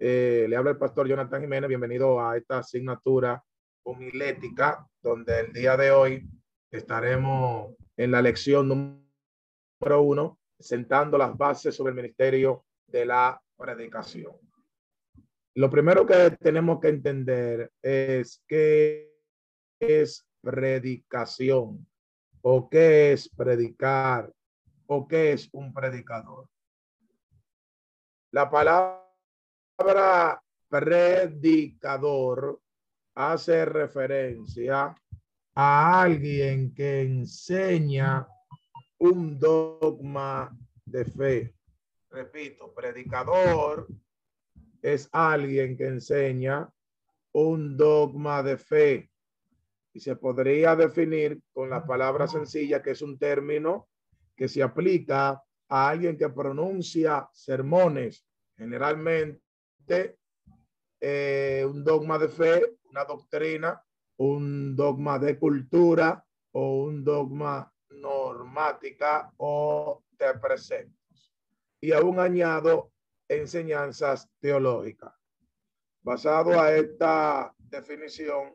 Eh, le habla el pastor Jonathan Jiménez. Bienvenido a esta asignatura homilética, donde el día de hoy estaremos en la lección número uno, sentando las bases sobre el ministerio de la predicación. Lo primero que tenemos que entender es qué es predicación o qué es predicar o qué es un predicador. La palabra predicador hace referencia a alguien que enseña un dogma de fe. Repito, predicador es alguien que enseña un dogma de fe. Y se podría definir con la palabra sencilla, que es un término que se aplica a alguien que pronuncia sermones, generalmente eh, un dogma de fe, una doctrina, un dogma de cultura o un dogma normática o de preceptos. Y aún añado enseñanzas teológicas. Basado a esta definición,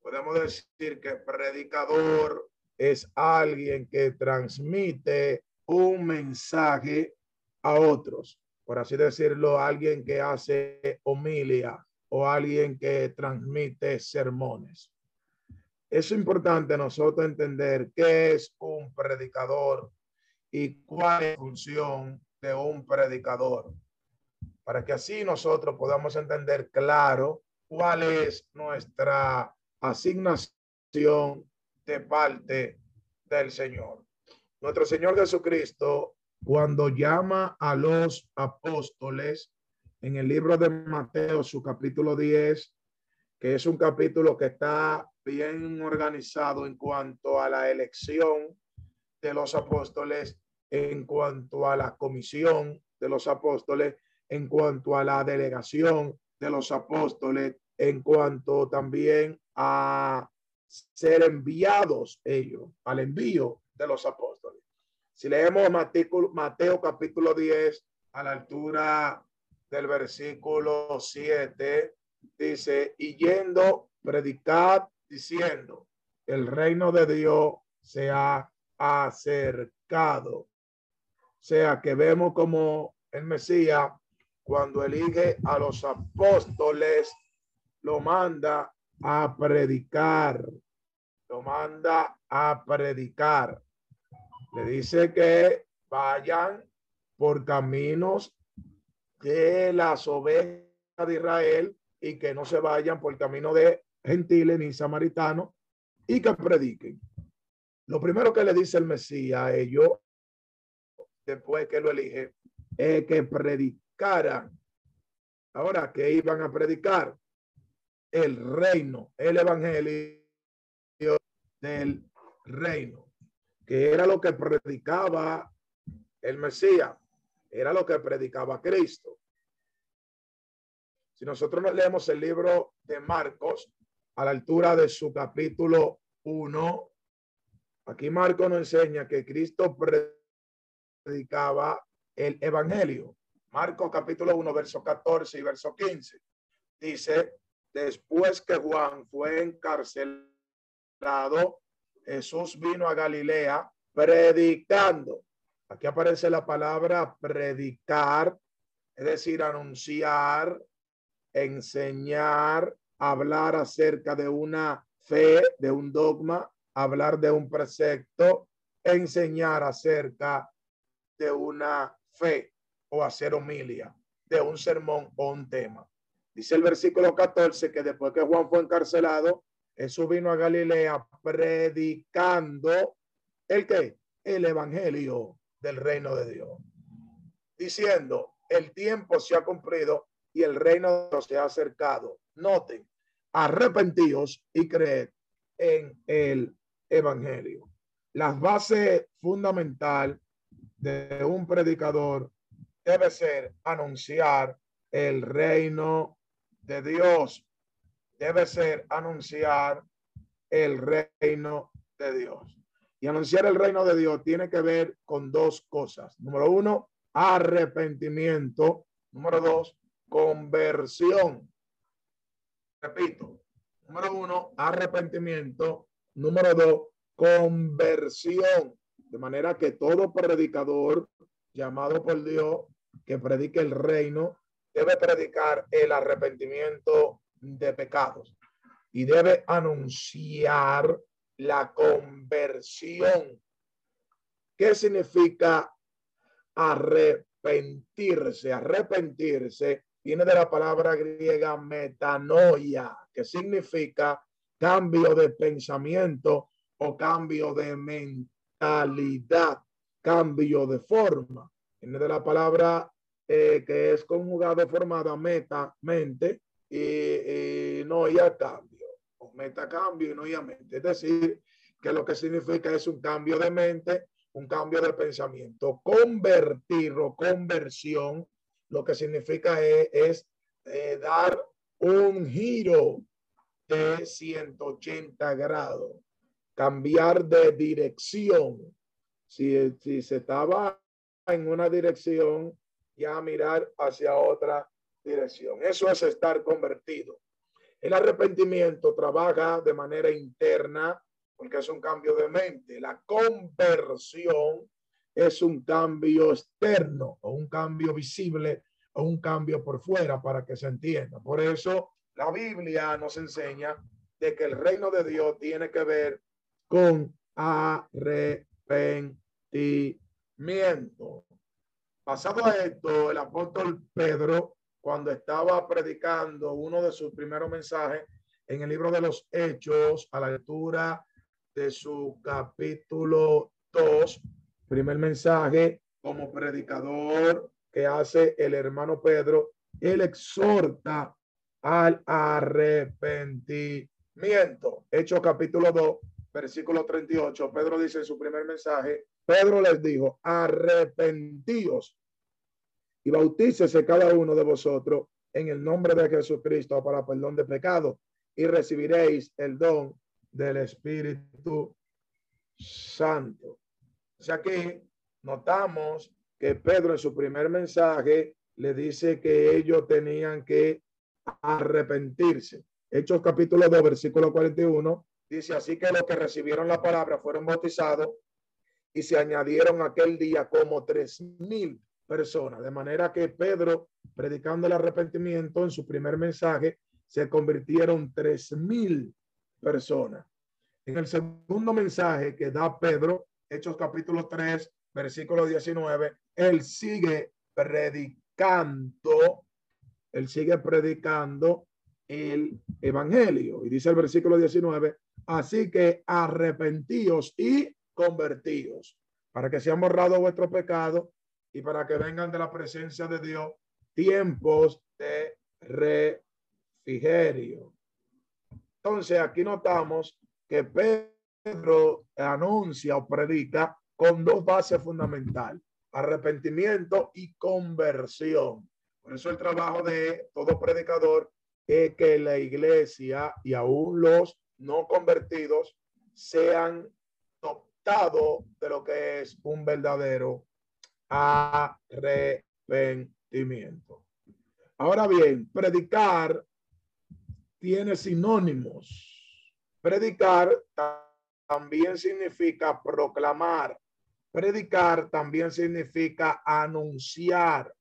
podemos decir que predicador es alguien que transmite un mensaje a otros, por así decirlo, alguien que hace homilia o alguien que transmite sermones. Es importante nosotros entender qué es un predicador y cuál es la función de un predicador, para que así nosotros podamos entender claro cuál es nuestra asignación de parte del Señor. Nuestro Señor Jesucristo, cuando llama a los apóstoles en el libro de Mateo, su capítulo 10, que es un capítulo que está bien organizado en cuanto a la elección de los apóstoles, en cuanto a la comisión de los apóstoles, en cuanto a la delegación de los apóstoles, en cuanto también a ser enviados ellos al envío de los apóstoles. Si leemos Mateo, capítulo 10 a la altura del versículo 7, dice, y yendo, predicad diciendo, el reino de Dios se ha acercado. O sea que vemos como el Mesías, cuando elige a los apóstoles, lo manda a predicar. Lo manda a predicar. Le dice que vayan por caminos de las ovejas de Israel y que no se vayan por camino de gentiles ni samaritanos y que prediquen. Lo primero que le dice el Mesías a ellos, después que lo elige, es que predicaran. Ahora, que iban a predicar? el reino, el evangelio del reino, era lo que predicaba el Mesías, era lo que predicaba Cristo. Si nosotros nos leemos el libro de Marcos a la altura de su capítulo 1, aquí Marcos nos enseña que Cristo predicaba el evangelio. Marcos capítulo 1, verso 14 y verso 15. Dice, después que Juan fue encarcelado, Jesús vino a Galilea predicando. Aquí aparece la palabra predicar, es decir, anunciar, enseñar, hablar acerca de una fe, de un dogma, hablar de un precepto, enseñar acerca de una fe o hacer homilia, de un sermón o un tema. Dice el versículo 14 que después que Juan fue encarcelado, Jesús vino a Galilea predicando el que el evangelio del reino de Dios, diciendo el tiempo se ha cumplido y el reino se ha acercado. Noten, arrepentíos y creed en el evangelio. La base fundamental de un predicador debe ser anunciar el reino de Dios. Debe ser anunciar el reino de Dios. Y anunciar el reino de Dios tiene que ver con dos cosas. Número uno, arrepentimiento. Número dos, conversión. Repito, número uno, arrepentimiento. Número dos, conversión. De manera que todo predicador llamado por Dios que predique el reino debe predicar el arrepentimiento de pecados y debe anunciar la conversión. ¿Qué significa arrepentirse? Arrepentirse viene de la palabra griega metanoia, que significa cambio de pensamiento o cambio de mentalidad, cambio de forma. Viene de la palabra eh, que es conjugado formada meta, mente, y, no ya cambio, o meta cambio y no ya mente. Es decir, que lo que significa es un cambio de mente, un cambio de pensamiento. Convertir o conversión, lo que significa es, eh, dar un giro de 180 grados, cambiar de dirección. Si, si se estaba en una dirección, ya mirar hacia otra dirección. Eso es estar convertido. El arrepentimiento trabaja de manera interna porque es un cambio de mente. La conversión es un cambio externo o un cambio visible o un cambio por fuera para que se entienda. Por eso la Biblia nos enseña de que el reino de Dios tiene que ver con arrepentimiento. Pasado a esto, el apóstol Pedro, cuando estaba predicando uno de sus primeros mensajes en el libro de los Hechos, a la altura de su capítulo 2, primer mensaje como predicador que hace el hermano Pedro, él exhorta al arrepentimiento. Hechos capítulo 2, versículo 38, Pedro dice en su primer mensaje, Pedro les dijo, arrepentíos y bautícese cada uno de vosotros en el nombre de Jesucristo para perdón de pecado y recibiréis el don del Espíritu Santo. O sea que notamos que Pedro en su primer mensaje le dice que ellos tenían que arrepentirse. Hechos capítulo 2, versículo 41, dice, así que los que recibieron la palabra fueron bautizados y se añadieron aquel día como tres mil personas. De manera que Pedro, predicando el arrepentimiento en su primer mensaje, se convirtieron tres mil personas. En el segundo mensaje que da Pedro, Hechos capítulo 3, versículo 19, él sigue predicando, él sigue predicando el evangelio. Y dice el versículo 19, así que arrepentíos y convertidos, para que sean borrados vuestros pecados y para que vengan de la presencia de Dios tiempos de refrigerio. Entonces, aquí notamos que Pedro anuncia o predica con dos bases fundamentales, arrepentimiento y conversión. Por eso el trabajo de todo predicador es que la iglesia y aún los no convertidos sean de lo que es un verdadero arrepentimiento. Ahora bien, predicar tiene sinónimos. Predicar también significa proclamar. Predicar también significa anunciar.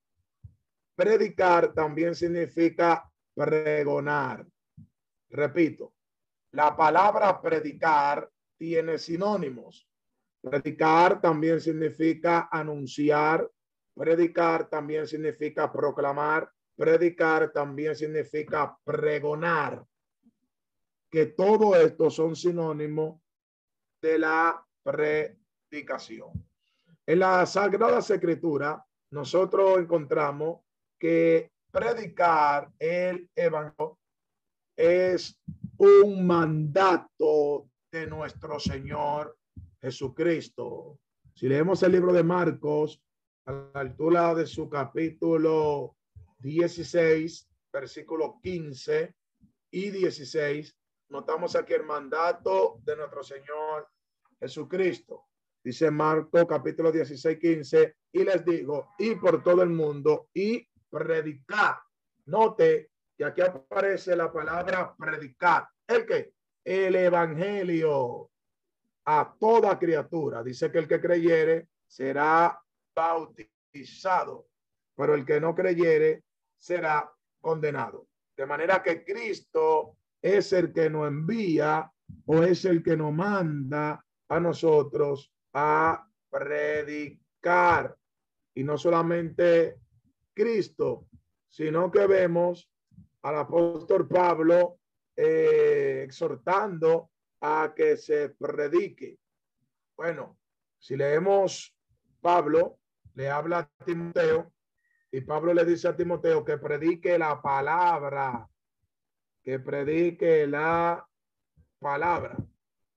Predicar también significa pregonar. Repito, la palabra predicar tiene sinónimos. Predicar también significa anunciar. Predicar también significa proclamar. Predicar también significa pregonar. Que todo esto son sinónimos de la predicación. En la Sagrada Escritura, nosotros encontramos que predicar el evangelio es un mandato de nuestro Señor Jesucristo. Si leemos el libro de Marcos, a la altura de su capítulo 16, versículo 15 y 16, notamos aquí el mandato de nuestro Señor Jesucristo. Dice Marcos capítulo 16, 15, y les digo, y por todo el mundo, y predicar. Note que aquí aparece la palabra predicar. ¿El qué? El evangelio a toda criatura. Dice que el que creyere será bautizado, pero el que no creyere será condenado. De manera que Cristo es el que nos envía o es el que nos manda a nosotros a predicar. Y no solamente Cristo, sino que vemos al apóstol Pablo eh, exhortando a que se predique. Bueno, si leemos Pablo, le habla a Timoteo y Pablo le dice a Timoteo que predique la palabra, que predique la palabra.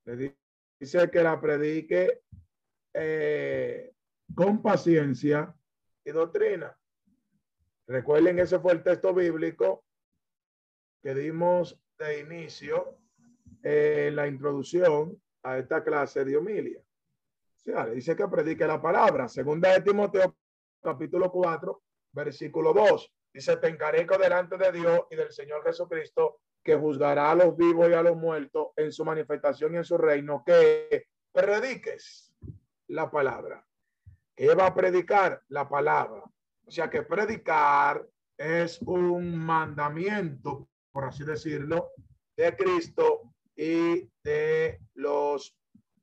Le dice que la predique eh, con paciencia y doctrina. Recuerden, ese fue el texto bíblico que dimos de inicio eh, la introducción a esta clase de homilia. O dice que predique la palabra. Segunda de Timoteo, capítulo 4, versículo 2. Dice, te encarezco delante de Dios y del Señor Jesucristo, que juzgará a los vivos y a los muertos en su manifestación y en su reino, que prediques la palabra. ¿Qué va a predicar? La palabra. O sea que predicar es un mandamiento por así decirlo, de Cristo y de los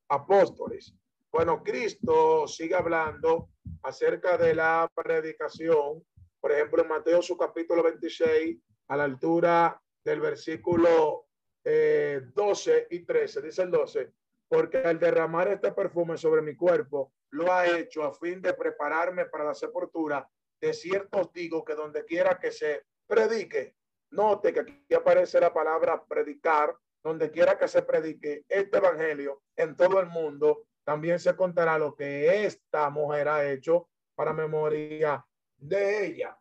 apóstoles. Bueno, Cristo sigue hablando acerca de la predicación, por ejemplo, en Mateo su capítulo 26, a la altura del versículo 12 eh, y 13, dice el 12, porque al derramar este perfume sobre mi cuerpo, lo ha hecho a fin de prepararme para la sepultura. De cierto digo que donde quiera que se predique Note que aquí aparece la palabra predicar, donde quiera que se predique este evangelio en todo el mundo, también se contará lo que esta mujer ha hecho para memoria de ella.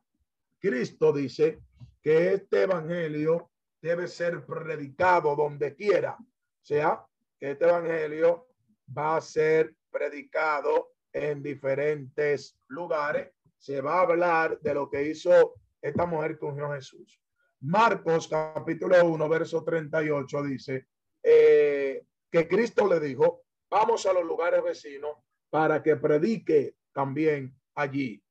Cristo dice que este evangelio debe ser predicado donde quiera. Sea, que este evangelio va a ser predicado en diferentes lugares. Se va a hablar de lo que hizo esta mujer con Jesús. Marcos capítulo 1, verso 38 dice eh, que Cristo le dijo, vamos a los lugares vecinos para que predique también allí,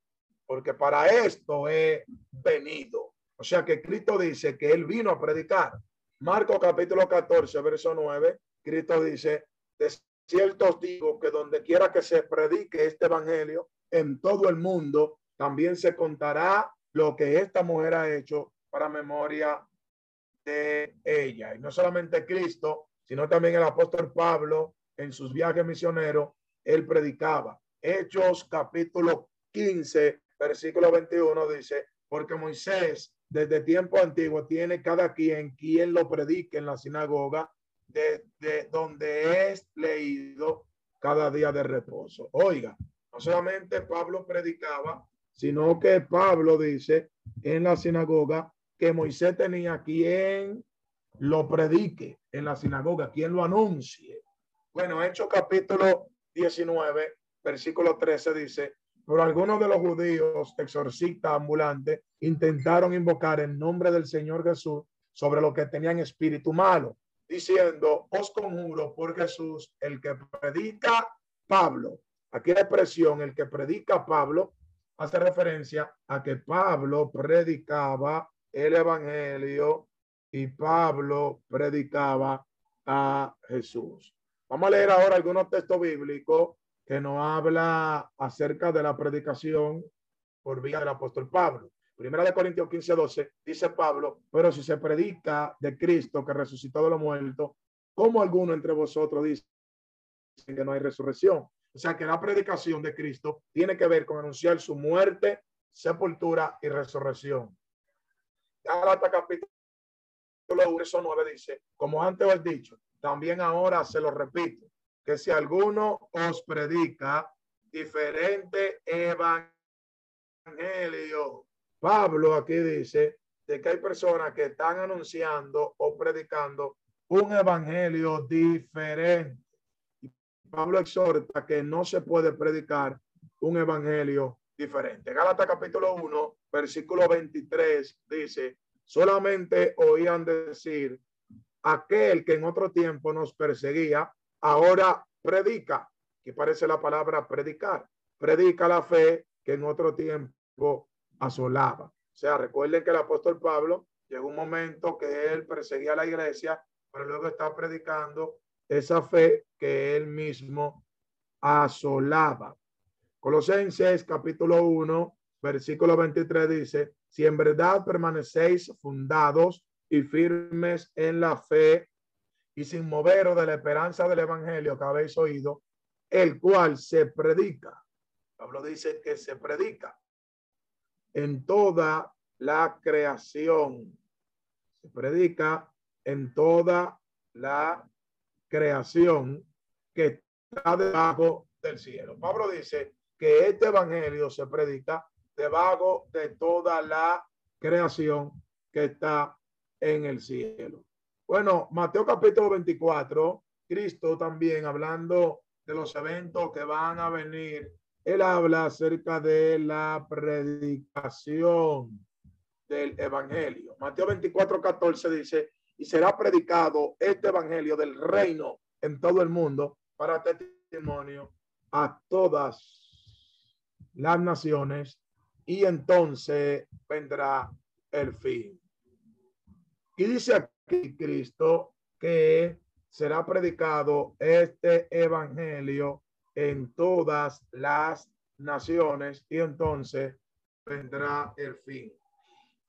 porque para esto he venido. O sea que Cristo dice que él vino a predicar. Marcos capítulo 14, verso 9, Cristo dice, de cierto digo que donde quiera que se predique este evangelio en todo el mundo, también se contará lo que esta mujer ha hecho para memoria de ella. Y no solamente Cristo, sino también el apóstol Pablo en sus viajes misioneros, él predicaba. Hechos capítulo 15, versículo 21 dice, porque Moisés desde tiempo antiguo tiene cada quien quien lo predique en la sinagoga de, de donde es leído cada día de reposo. Oiga, no solamente Pablo predicaba, sino que Pablo dice en la sinagoga que Moisés tenía quien lo predique en la sinagoga, quien lo anuncie. Bueno, Hechos capítulo 19, versículo 13 dice, pero algunos de los judíos exorcistas ambulantes intentaron invocar el nombre del Señor Jesús sobre lo que tenían espíritu malo, diciendo, os conjuro por Jesús, el que predica Pablo. Aquí la expresión, el que predica Pablo, hace referencia a que Pablo predicaba el Evangelio y Pablo predicaba a Jesús. Vamos a leer ahora algunos textos bíblicos que nos habla acerca de la predicación por vía del apóstol Pablo. Primera de Corintios 15, 12, dice Pablo, pero si se predica de Cristo que resucitó de los muertos, como alguno entre vosotros dice que no hay resurrección? O sea que la predicación de Cristo tiene que ver con anunciar su muerte, sepultura y resurrección. Gálatas capítulo verso 9 dice, como antes os he dicho, también ahora se lo repito, que si alguno os predica diferente evangelio. Pablo aquí dice de que hay personas que están anunciando o predicando un evangelio diferente. Pablo exhorta que no se puede predicar un evangelio diferente. Gálatas capítulo 1, versículo 23 dice, solamente oían decir, aquel que en otro tiempo nos perseguía, ahora predica, que parece la palabra predicar, predica la fe que en otro tiempo asolaba. O sea, recuerden que el apóstol Pablo llegó un momento que él perseguía a la iglesia, pero luego está predicando esa fe que él mismo asolaba. Colosenses capítulo 1, versículo 23 dice, si en verdad permanecéis fundados y firmes en la fe y sin moveros de la esperanza del evangelio que habéis oído, el cual se predica. Pablo dice que se predica en toda la creación. Se predica en toda la creación que está debajo del cielo. Pablo dice que este evangelio se predica debajo de toda la creación que está en el cielo. Bueno, Mateo capítulo 24, Cristo también hablando de los eventos que van a venir, él habla acerca de la predicación del evangelio. Mateo 24, 14 dice, y será predicado este evangelio del reino en todo el mundo para testimonio a todas las naciones y entonces vendrá el fin. Y dice aquí Cristo que será predicado este evangelio en todas las naciones y entonces vendrá el fin.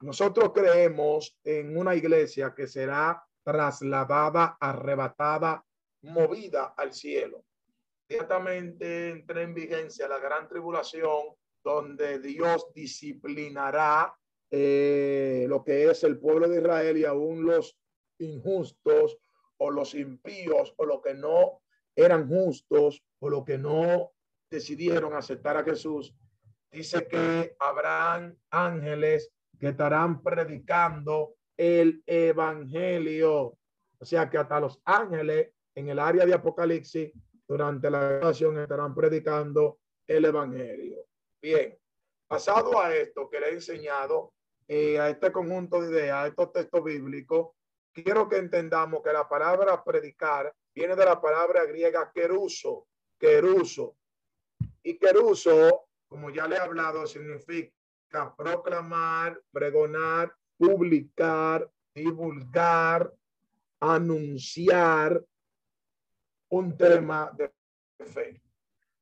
Nosotros creemos en una iglesia que será trasladada, arrebatada, movida al cielo inmediatamente entra en vigencia la gran tribulación, donde Dios disciplinará eh, lo que es el pueblo de Israel y aún los injustos o los impíos o los que no eran justos o los que no decidieron aceptar a Jesús. Dice que habrán ángeles que estarán predicando el evangelio. O sea que hasta los ángeles en el área de Apocalipsis durante la oración estarán predicando el evangelio. Bien, pasado a esto que le he enseñado, eh, a este conjunto de ideas, a estos textos bíblicos, quiero que entendamos que la palabra predicar viene de la palabra griega queruso, queruso. Y queruso, como ya le he hablado, significa proclamar, pregonar, publicar, divulgar, anunciar, un tema de fe.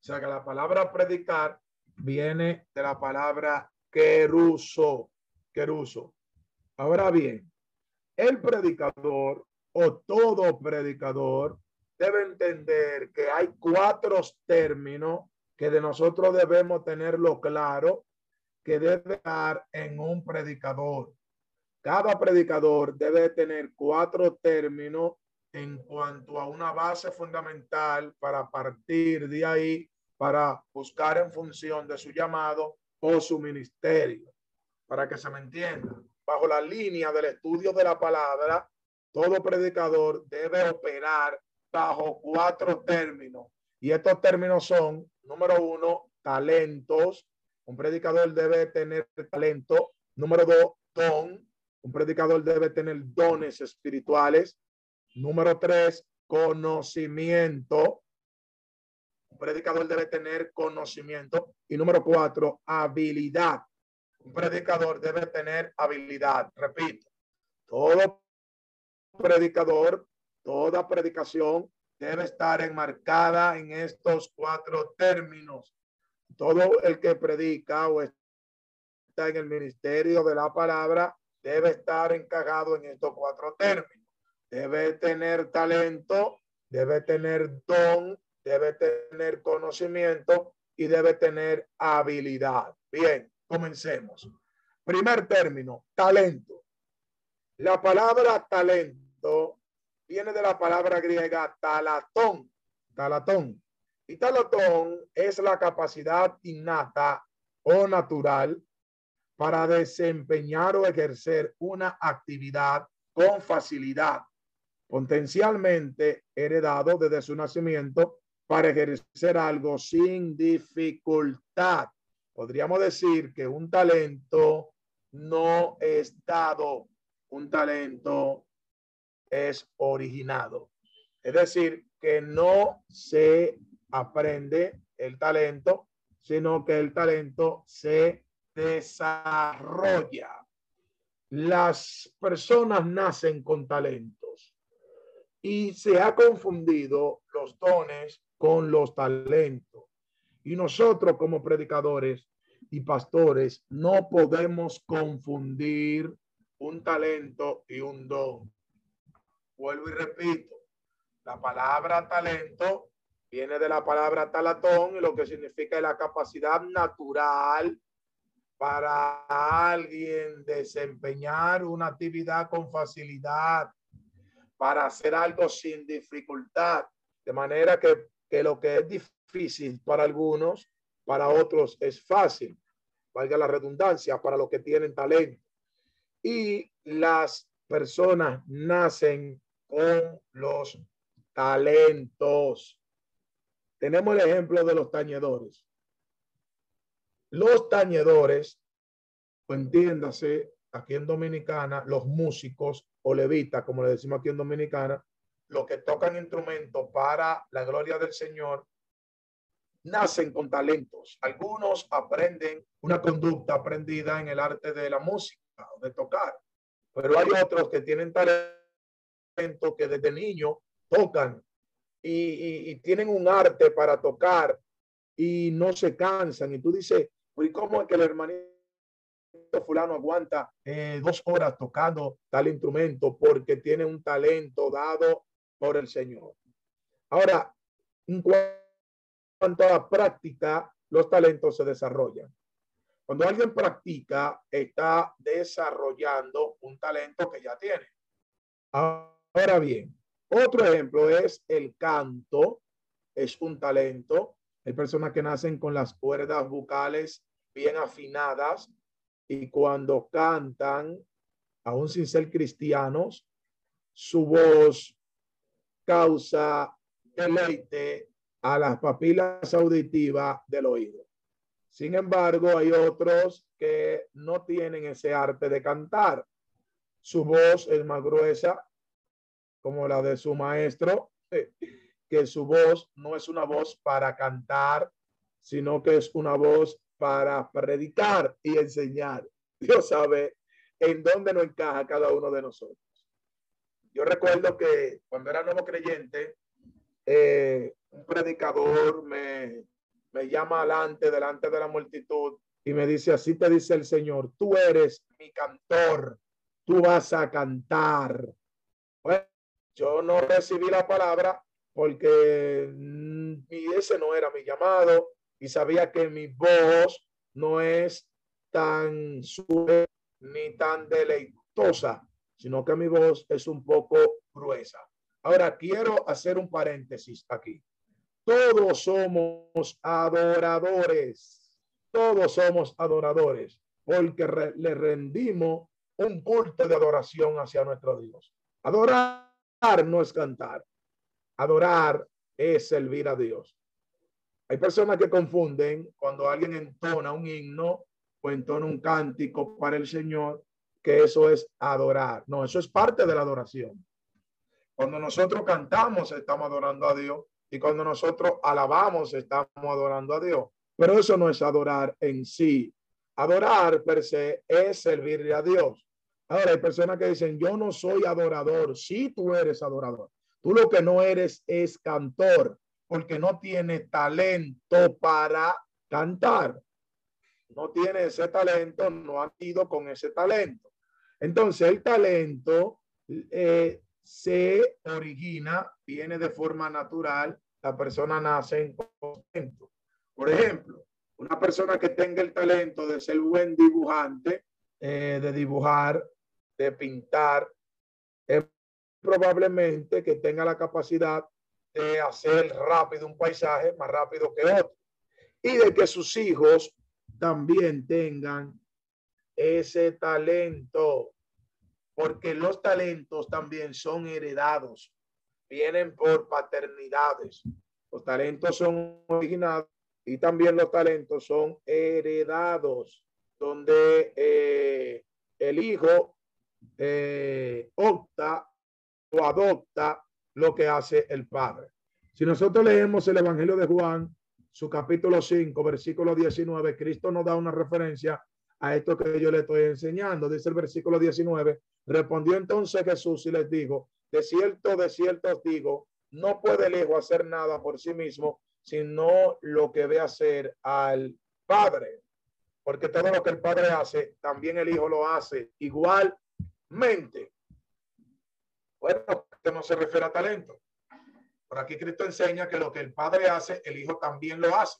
O sea que la palabra predicar viene de la palabra queruso, queruso. Ahora bien, el predicador o todo predicador debe entender que hay cuatro términos que de nosotros debemos tenerlo claro que debe dar en un predicador. Cada predicador debe tener cuatro términos en cuanto a una base fundamental para partir de ahí, para buscar en función de su llamado o su ministerio. Para que se me entienda, bajo la línea del estudio de la palabra, todo predicador debe operar bajo cuatro términos. Y estos términos son, número uno, talentos. Un predicador debe tener talento. Número dos, don. Un predicador debe tener dones espirituales. Número tres, conocimiento. Predicador debe tener conocimiento. Y número cuatro, habilidad. Un predicador debe tener habilidad. Repito, todo predicador, toda predicación debe estar enmarcada en estos cuatro términos. Todo el que predica o está en el ministerio de la palabra debe estar encajado en estos cuatro términos debe tener talento, debe tener don, debe tener conocimiento y debe tener habilidad. Bien, comencemos. Primer término, talento. La palabra talento viene de la palabra griega talatón, talatón. Y talatón es la capacidad innata o natural para desempeñar o ejercer una actividad con facilidad, potencialmente heredado desde su nacimiento para ejercer algo sin dificultad. Podríamos decir que un talento no es dado, un talento es originado. Es decir, que no se aprende el talento, sino que el talento se desarrolla. Las personas nacen con talentos y se ha confundido los dones con los talentos. Y nosotros como predicadores y pastores no podemos confundir un talento y un don. Vuelvo y repito, la palabra talento viene de la palabra talatón lo que significa la capacidad natural para alguien desempeñar una actividad con facilidad, para hacer algo sin dificultad, de manera que, que lo que es difícil para algunos, para otros es fácil, valga la redundancia, para los que tienen talento. Y las personas nacen con los talentos. Tenemos el ejemplo de los tañedores. Los tañedores, o entiéndase, aquí en Dominicana, los músicos o levitas, como le decimos aquí en Dominicana, los que tocan instrumentos para la gloria del Señor, nacen con talentos. Algunos aprenden una conducta aprendida en el arte de la música o de tocar, pero hay otros que tienen talento que desde niño tocan y, tienen un arte para tocar y no se cansan. Y tú dices, ¿Y cómo es que el hermanito fulano aguanta eh, dos horas tocando tal instrumento? Porque tiene un talento dado por el Señor. Ahora, en cuanto a la práctica, los talentos se desarrollan. Cuando alguien practica, está desarrollando un talento que ya tiene. Ahora bien, otro ejemplo es el canto, es un talento. Hay personas que nacen con las cuerdas vocales bien afinadas y cuando cantan, aún sin ser cristianos, su voz causa deleite a las papilas auditivas del oído. Sin embargo, hay otros que no tienen ese arte de cantar. Su voz es más gruesa, como la de su maestro, que su voz no es una voz para cantar, sino que es una voz para predicar y enseñar. Dios sabe en dónde no encaja cada uno de nosotros. Yo recuerdo que cuando era nuevo creyente, eh, un predicador me, me llama adelante, delante de la multitud, y me dice, así te dice el Señor, tú eres mi cantor, tú vas a cantar. Bueno, yo no recibí la palabra porque ese no era mi llamado, y sabía que mi voz no es tan suave ni tan deleitosa, sino que mi voz es un poco gruesa. Ahora quiero hacer un paréntesis aquí. Todos somos adoradores. Todos somos adoradores porque le rendimos un culto de adoración hacia nuestro Dios. Adorar no es cantar. Adorar es servir a Dios. Hay personas que confunden cuando alguien entona un himno o entona un cántico para el Señor, que eso es adorar. No, eso es parte de la adoración. Cuando nosotros cantamos, estamos adorando a Dios. Y cuando nosotros alabamos, estamos adorando a Dios. Pero eso no es adorar en sí. Adorar per se es servirle a Dios. Ahora hay personas que dicen, yo no soy adorador. Sí, tú eres adorador. Tú lo que no eres es cantor porque no tiene talento para cantar. No tiene ese talento, no ha ido con ese talento. Entonces, el talento eh, se origina, viene de forma natural, la persona nace en talento. Por ejemplo, una persona que tenga el talento de ser buen dibujante, eh, de dibujar de pintar, es probablemente que tenga la capacidad de hacer rápido un paisaje más rápido que otro y de que sus hijos también tengan ese talento, porque los talentos también son heredados, vienen por paternidades. Los talentos son originados y también los talentos son heredados, donde eh, el hijo eh, opta o adopta lo que hace el padre. Si nosotros leemos el Evangelio de Juan, su capítulo 5, versículo 19, Cristo nos da una referencia a esto que yo le estoy enseñando. Dice el versículo 19, respondió entonces Jesús y les dijo, de cierto, de cierto os digo, no puede el hijo hacer nada por sí mismo, sino lo que ve hacer al Padre. Porque todo lo que el Padre hace, también el Hijo lo hace igualmente. Bueno, esto no se refiere a talento. Por aquí Cristo enseña que lo que el Padre hace, el Hijo también lo hace.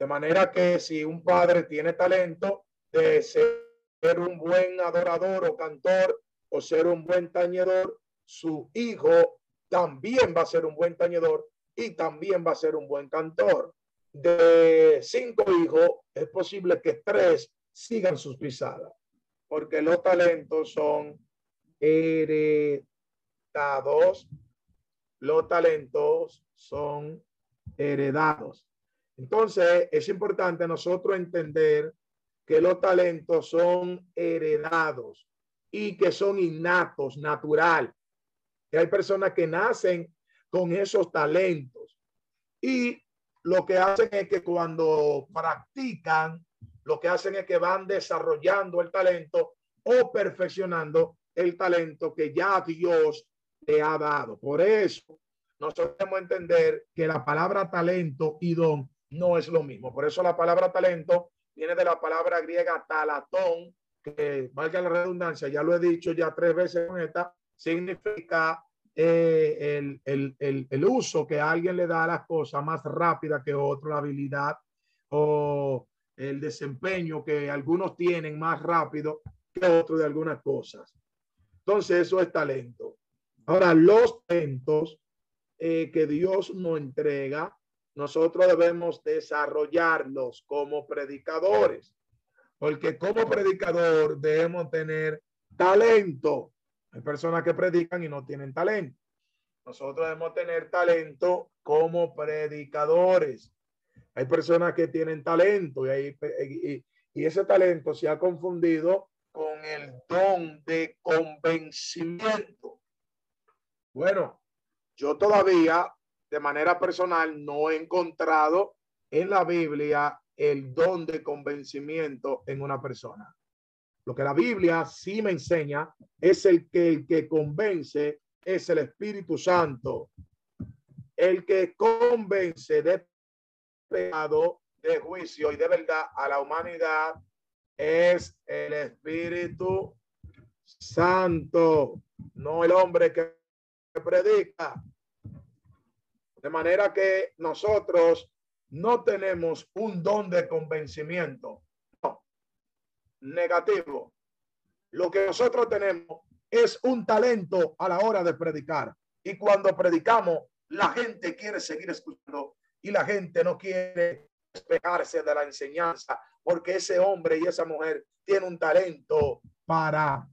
De manera que si un padre tiene talento de ser un buen adorador o cantor o ser un buen tañedor, su hijo también va a ser un buen tañedor y también va a ser un buen cantor. De cinco hijos, es posible que tres sigan sus pisadas, porque los talentos son heredados. Los talentos son heredados. Entonces, es importante nosotros entender que los talentos son heredados y que son innatos, natural. Que hay personas que nacen con esos talentos. Y lo que hacen es que cuando practican, lo que hacen es que van desarrollando el talento o perfeccionando el talento que ya Dios le ha dado. Por eso, nosotros debemos entender que la palabra talento y don no es lo mismo. Por eso la palabra talento viene de la palabra griega talatón, que valga la redundancia, ya lo he dicho ya tres veces con esta, significa eh, el, el, el, el, uso que alguien le da a las cosas más rápida que otro, la habilidad o el desempeño que algunos tienen más rápido que otro de algunas cosas. Entonces, eso es talento. Ahora, los talentos eh, que Dios nos entrega, nosotros debemos desarrollarlos como predicadores, porque como predicador debemos tener talento. Hay personas que predican y no tienen talento. Nosotros debemos tener talento como predicadores. Hay personas que tienen talento y, y, y ese talento se ha confundido con el don de convencimiento. Bueno, yo todavía de manera personal no he encontrado en la Biblia el don de convencimiento en una persona. Lo que la Biblia sí me enseña es el que el que convence es el Espíritu Santo. El que convence de pecado, de juicio y de verdad a la humanidad es el Espíritu Santo, no el hombre que predica. De manera que nosotros no tenemos un don de convencimiento negativo. Lo que nosotros tenemos es un talento a la hora de predicar. Y cuando predicamos, la gente quiere seguir escuchando y la gente no quiere despegarse de la enseñanza porque ese hombre y esa mujer tiene un talento para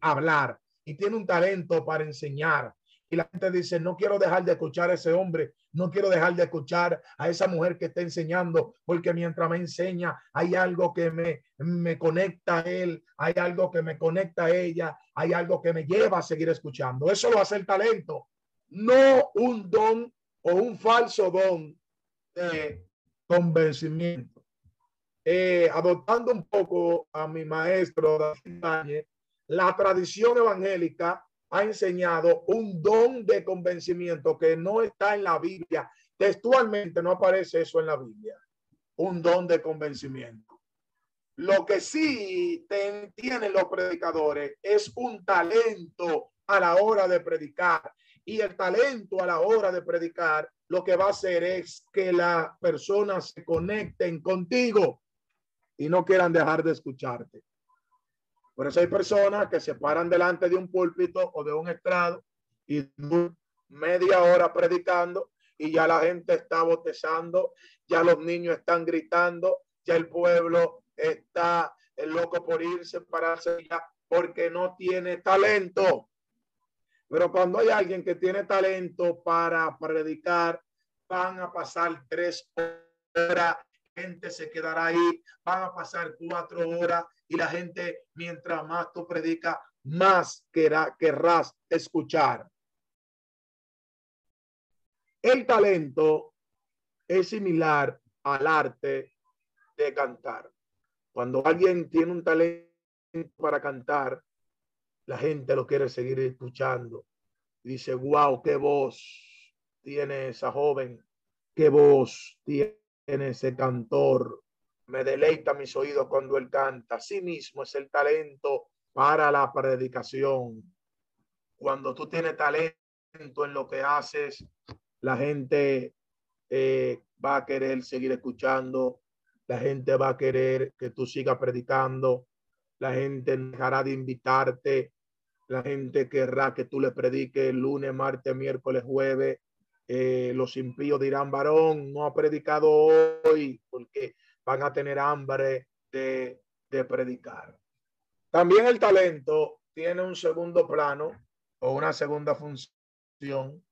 hablar y tiene un talento para enseñar y la gente dice, no quiero dejar de escuchar a ese hombre, no quiero dejar de escuchar a esa mujer que está enseñando, porque mientras me enseña, hay algo que me, me conecta a él, hay algo que me conecta a ella, hay algo que me lleva a seguir escuchando. Eso lo hace el talento, no un don o un falso don de convencimiento. Eh, adoptando un poco a mi maestro la tradición evangélica ha enseñado un don de convencimiento que no está en la Biblia. Textualmente no aparece eso en la Biblia. Un don de convencimiento. Lo que sí tienen los predicadores es un talento a la hora de predicar. Y el talento a la hora de predicar lo que va a hacer es que las personas se conecten contigo y no quieran dejar de escucharte. Por hay personas que se paran delante de un púlpito o de un estrado y media hora predicando y ya la gente está botezando, ya los niños están gritando, ya el pueblo está loco por irse, pararse ya, porque no tiene talento. Pero cuando hay alguien que tiene talento para predicar, van a pasar tres horas, gente se quedará ahí, van a pasar cuatro horas y la gente, mientras más tú predicas, más querrá, querrás escuchar. El talento es similar al arte de cantar. Cuando alguien tiene un talento para cantar, la gente lo quiere seguir escuchando. Dice, wow, qué voz tiene esa joven, qué voz tiene ese cantor. Me deleita mis oídos cuando él canta. Así mismo es el talento para la predicación. Cuando tú tienes talento en lo que haces, la gente eh, va a querer seguir escuchando, la gente va a querer que tú sigas predicando, la gente dejará de invitarte, la gente querrá que tú le prediques lunes, martes, miércoles, jueves. Eh, los impíos dirán, varón, no ha predicado hoy porque van a tener hambre de, de predicar. También el talento tiene un segundo plano o una segunda función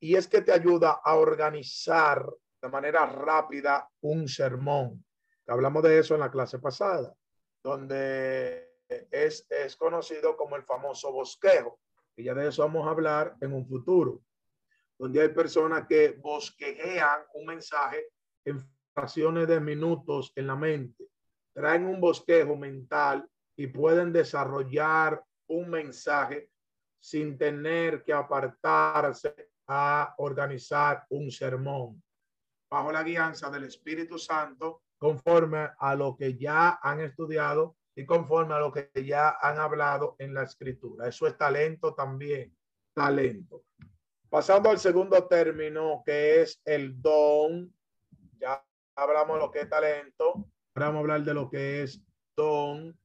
y es que te ayuda a organizar de manera rápida un sermón. Hablamos de eso en la clase pasada, donde es, es conocido como el famoso bosquejo. Y ya de eso vamos a hablar en un futuro, donde hay personas que bosquejean un mensaje en fracciones de minutos en la mente, traen un bosquejo mental y pueden desarrollar un mensaje sin tener que apartarse a organizar un sermón bajo la guianza del Espíritu Santo, conforme a lo que ya han estudiado y conforme a lo que ya han hablado en la escritura. Eso es talento también, talento. Pasando al segundo término, que es el don. Ya hablamos de lo que es talento. Ahora vamos a hablar de lo que es don.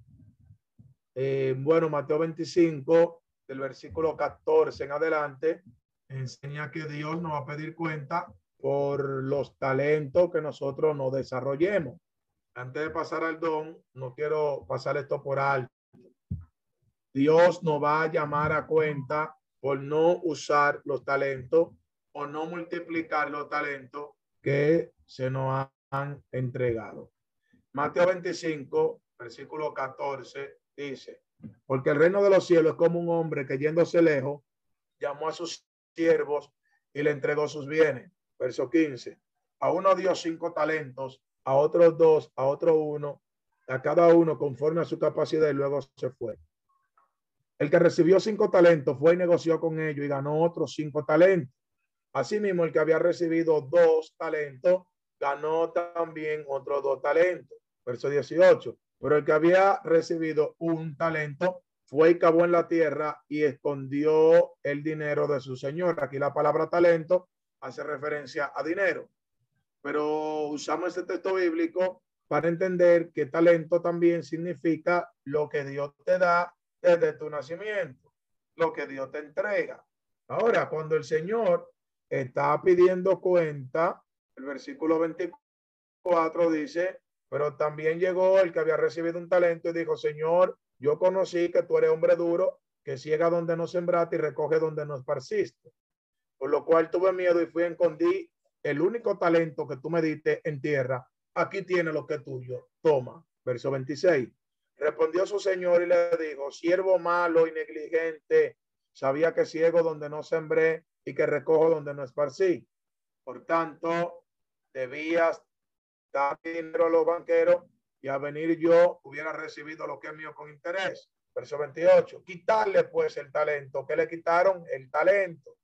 Eh, bueno, Mateo 25, del versículo 14 en adelante, enseña que Dios nos va a pedir cuenta por los talentos que nosotros nos desarrollemos. Antes de pasar al don, no quiero pasar esto por alto. Dios nos va a llamar a cuenta por no usar los talentos o no multiplicar los talentos que se nos han entregado. Mateo 25, versículo 14, dice, porque el reino de los cielos es como un hombre que yéndose lejos, llamó a sus siervos y le entregó sus bienes. Verso 15. A uno dio cinco talentos, a otros dos, a otro uno, a cada uno conforme a su capacidad y luego se fue. El que recibió cinco talentos fue y negoció con ellos y ganó otros cinco talentos. Asimismo, el que había recibido dos talentos ganó también otros dos talentos. Verso 18. Pero el que había recibido un talento fue y cavó en la tierra y escondió el dinero de su señor. Aquí la palabra talento hace referencia a dinero, pero usamos este texto bíblico para entender que talento también significa lo que Dios te da desde tu nacimiento, lo que Dios te entrega. Ahora, cuando el Señor está pidiendo cuenta, el versículo 24 dice, pero también llegó el que había recibido un talento y dijo, Señor, yo conocí que tú eres hombre duro, que ciega donde no sembraste y recoge donde no esparciste. Por lo cual tuve miedo y fui a escondí el único talento que tú me diste en tierra. Aquí tiene lo que es tuyo. Toma. Verso 26. Respondió su señor y le dijo, siervo malo y negligente, sabía que ciego donde no sembré y que recojo donde no esparcí. Por tanto, debías dar dinero a los banqueros y a venir yo hubiera recibido lo que es mío con interés. Verso 28. Quitarle pues el talento. que le quitaron? El talento.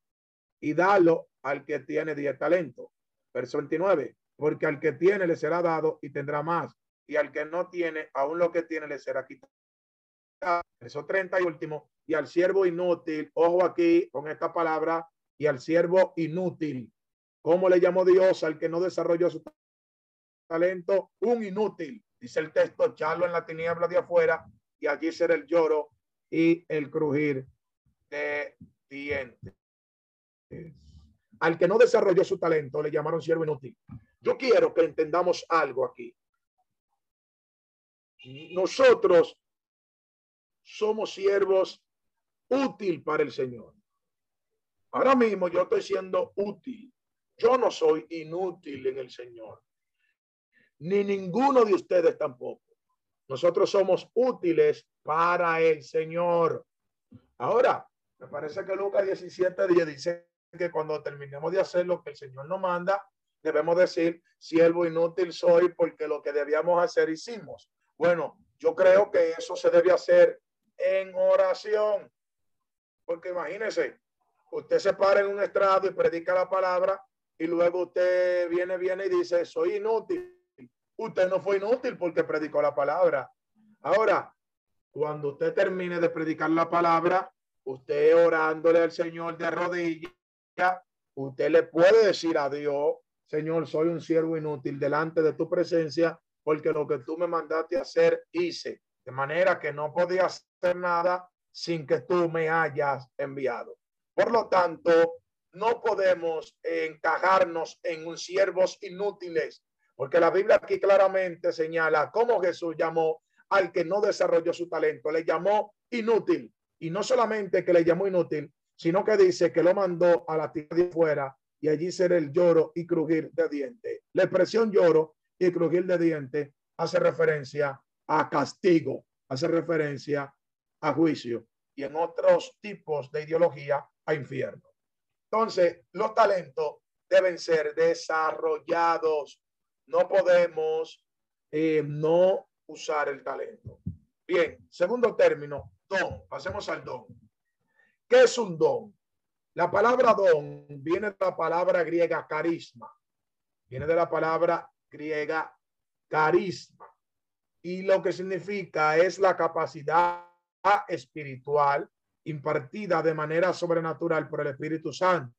Y darlo al que tiene 10 talentos. Verso 29. Porque al que tiene le será dado y tendrá más. Y al que no tiene, aún lo que tiene le será quitado. Verso 30 y último. Y al siervo inútil, ojo aquí con esta palabra, y al siervo inútil. ¿Cómo le llamó Dios al que no desarrolló su talento? Un inútil dice el texto, echarlo en la tiniebla de afuera, y allí será el lloro y el crujir de dientes. Al que no desarrolló su talento le llamaron siervo inútil. Yo quiero que entendamos algo aquí. Nosotros somos siervos útil para el Señor. Ahora mismo yo estoy siendo útil. Yo no soy inútil en el Señor. Ni ninguno de ustedes tampoco. Nosotros somos útiles para el Señor. Ahora, me parece que Lucas 17 dice que cuando terminemos de hacer lo que el Señor nos manda, debemos decir, siervo inútil soy porque lo que debíamos hacer hicimos. Bueno, yo creo que eso se debe hacer en oración. Porque imagínese, usted se para en un estrado y predica la palabra y luego usted viene, viene y dice, soy inútil. Usted no fue inútil porque predicó la palabra. Ahora, cuando usted termine de predicar la palabra, usted orándole al Señor de rodillas, usted le puede decir a Dios, Señor, soy un siervo inútil delante de tu presencia, porque lo que tú me mandaste hacer, hice. De manera que no podía hacer nada sin que tú me hayas enviado. Por lo tanto, no podemos encajarnos en un siervos inútiles, porque la Biblia aquí claramente señala cómo Jesús llamó al que no desarrolló su talento, le llamó inútil. Y no solamente que le llamó inútil, sino que dice que lo mandó a la tierra de fuera y allí será el lloro y crujir de dientes. La expresión lloro y crujir de dientes hace referencia a castigo, hace referencia a juicio y en otros tipos de ideología a infierno. Entonces, los talentos deben ser desarrollados. No podemos eh, no usar el talento. Bien, segundo término, don. Pasemos al don. ¿Qué es un don? La palabra don viene de la palabra griega carisma. Viene de la palabra griega carisma. Y lo que significa es la capacidad espiritual impartida de manera sobrenatural por el Espíritu Santo.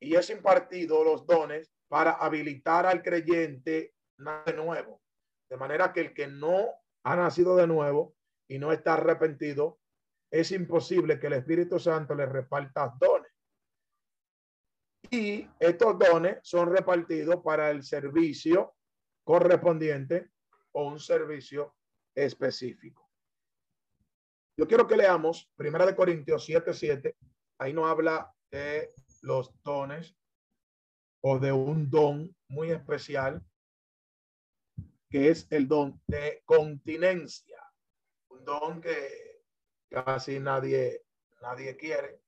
Y es impartido los dones para habilitar al creyente de nuevo. De manera que el que no ha nacido de nuevo y no está arrepentido, es imposible que el Espíritu Santo le reparta dones. Y estos dones son repartidos para el servicio correspondiente o un servicio específico. Yo quiero que leamos Primera de Corintios 7, 7. Ahí no habla de los dones o de un don muy especial, que es el don de continencia. Un don que casi nadie, nadie quiere.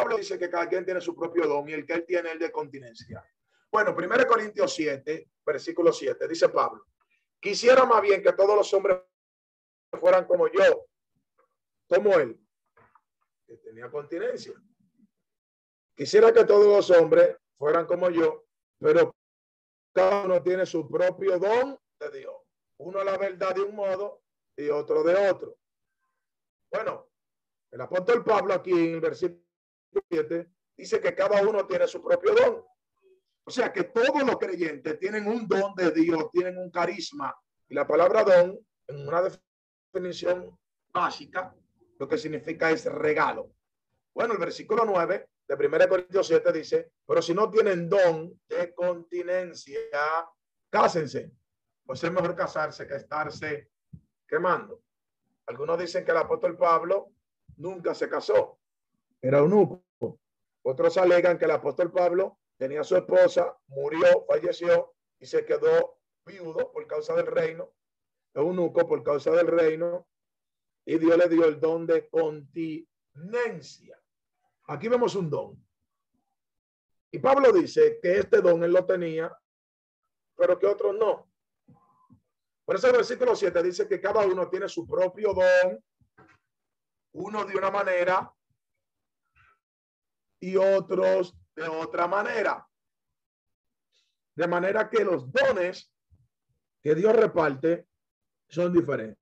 Pablo dice que cada quien tiene su propio don y el que él tiene el de continencia. Bueno, 1 Corintios 7, versículo 7, dice Pablo, quisiera más bien que todos los hombres fueran como yo, como él, que tenía continencia. Quisiera que todos los hombres fueran como yo, pero cada uno tiene su propio don de Dios. Uno la verdad de un modo y otro de otro. Bueno, el apóstol Pablo aquí en el versículo 7 dice que cada uno tiene su propio don. O sea que todos los creyentes tienen un don de Dios, tienen un carisma. Y la palabra don, en una definición básica, lo que significa es regalo. Bueno, el versículo 9 de 1 Corintios 7 dice, pero si no tienen don de continencia, cásense. Pues es mejor casarse que estarse quemando. Algunos dicen que el apóstol Pablo nunca se casó, era un Otros alegan que el apóstol Pablo tenía su esposa, murió, falleció y se quedó viudo por causa del reino eunuco por causa del reino y Dios le dio el don de continencia. Aquí vemos un don. Y Pablo dice que este don él lo tenía, pero que otros no. Por eso el versículo 7 dice que cada uno tiene su propio don, uno de una manera y otros de otra manera. De manera que los dones que Dios reparte son diferentes.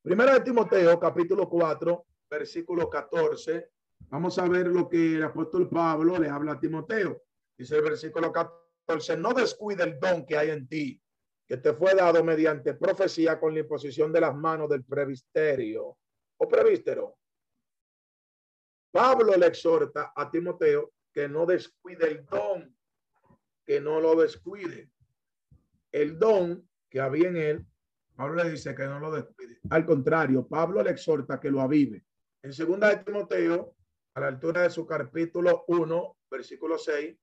Primera de Timoteo, capítulo 4, versículo 14. Vamos a ver lo que el apóstol Pablo le habla a Timoteo. Dice el versículo 14, no descuide el don que hay en ti, que te fue dado mediante profecía con la imposición de las manos del previsterio o prevístero. Pablo le exhorta a Timoteo que no descuide el don, que no lo descuide. El don que había en él, Pablo le dice que no lo descuide. Al contrario, Pablo le exhorta que lo avive. En segunda de Timoteo, a la altura de su capítulo 1, versículo 6,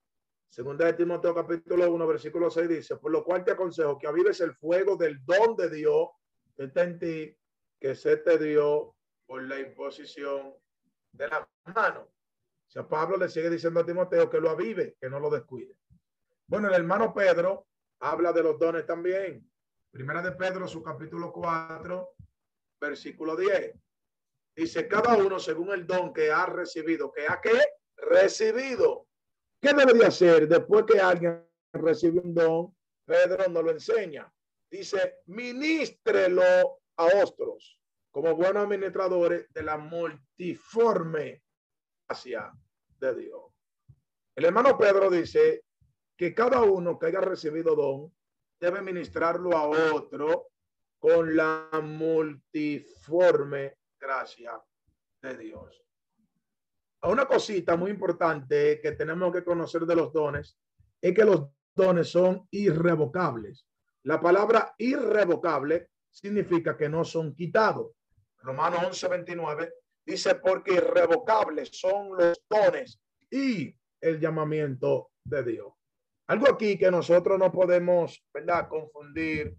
segunda de Timoteo capítulo 1, versículo 6 dice, por lo cual te aconsejo que avives el fuego del don de Dios que está en ti, que se te dio por la imposición de la mano. O Pablo le sigue diciendo a Timoteo que lo avive, que no lo descuide. Bueno, el hermano Pedro habla de los dones también. Primera de Pedro, su capítulo 4, versículo 10. Dice, cada uno según el don que ha recibido, que ha que recibido. ¿Qué debería hacer después que alguien recibe un don? Pedro no lo enseña. Dice, ministrelo a otros como buenos administradores de la multiforme gracia de Dios. El hermano Pedro dice que cada uno que haya recibido don debe ministrarlo a otro con la multiforme gracia de Dios. Una cosita muy importante que tenemos que conocer de los dones es que los dones son irrevocables. La palabra irrevocable significa que no son quitados. Romanos 11, 29 dice, porque irrevocables son los dones y el llamamiento de Dios. Algo aquí que nosotros no podemos, ¿verdad? Confundir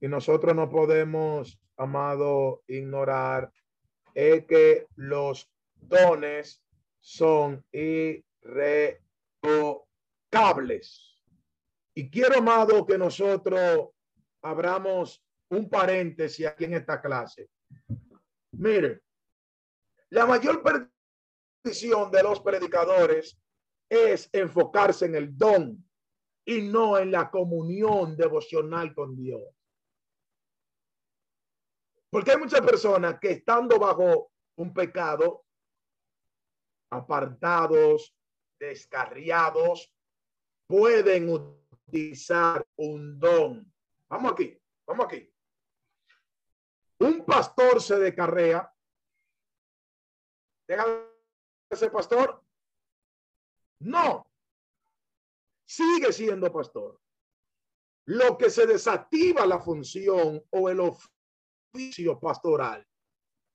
y nosotros no podemos, amado, ignorar es que los dones son irrevocables. Y quiero, amado, que nosotros abramos un paréntesis aquí en esta clase. Mire, la mayor perdición de los predicadores es enfocarse en el don y no en la comunión devocional con Dios. Porque hay muchas personas que estando bajo un pecado, apartados, descarriados, pueden utilizar un don. Vamos aquí, vamos aquí. Un pastor se descarrea. ¿Deja de ser pastor? No. Sigue siendo pastor. Lo que se desactiva la función o el oficio pastoral,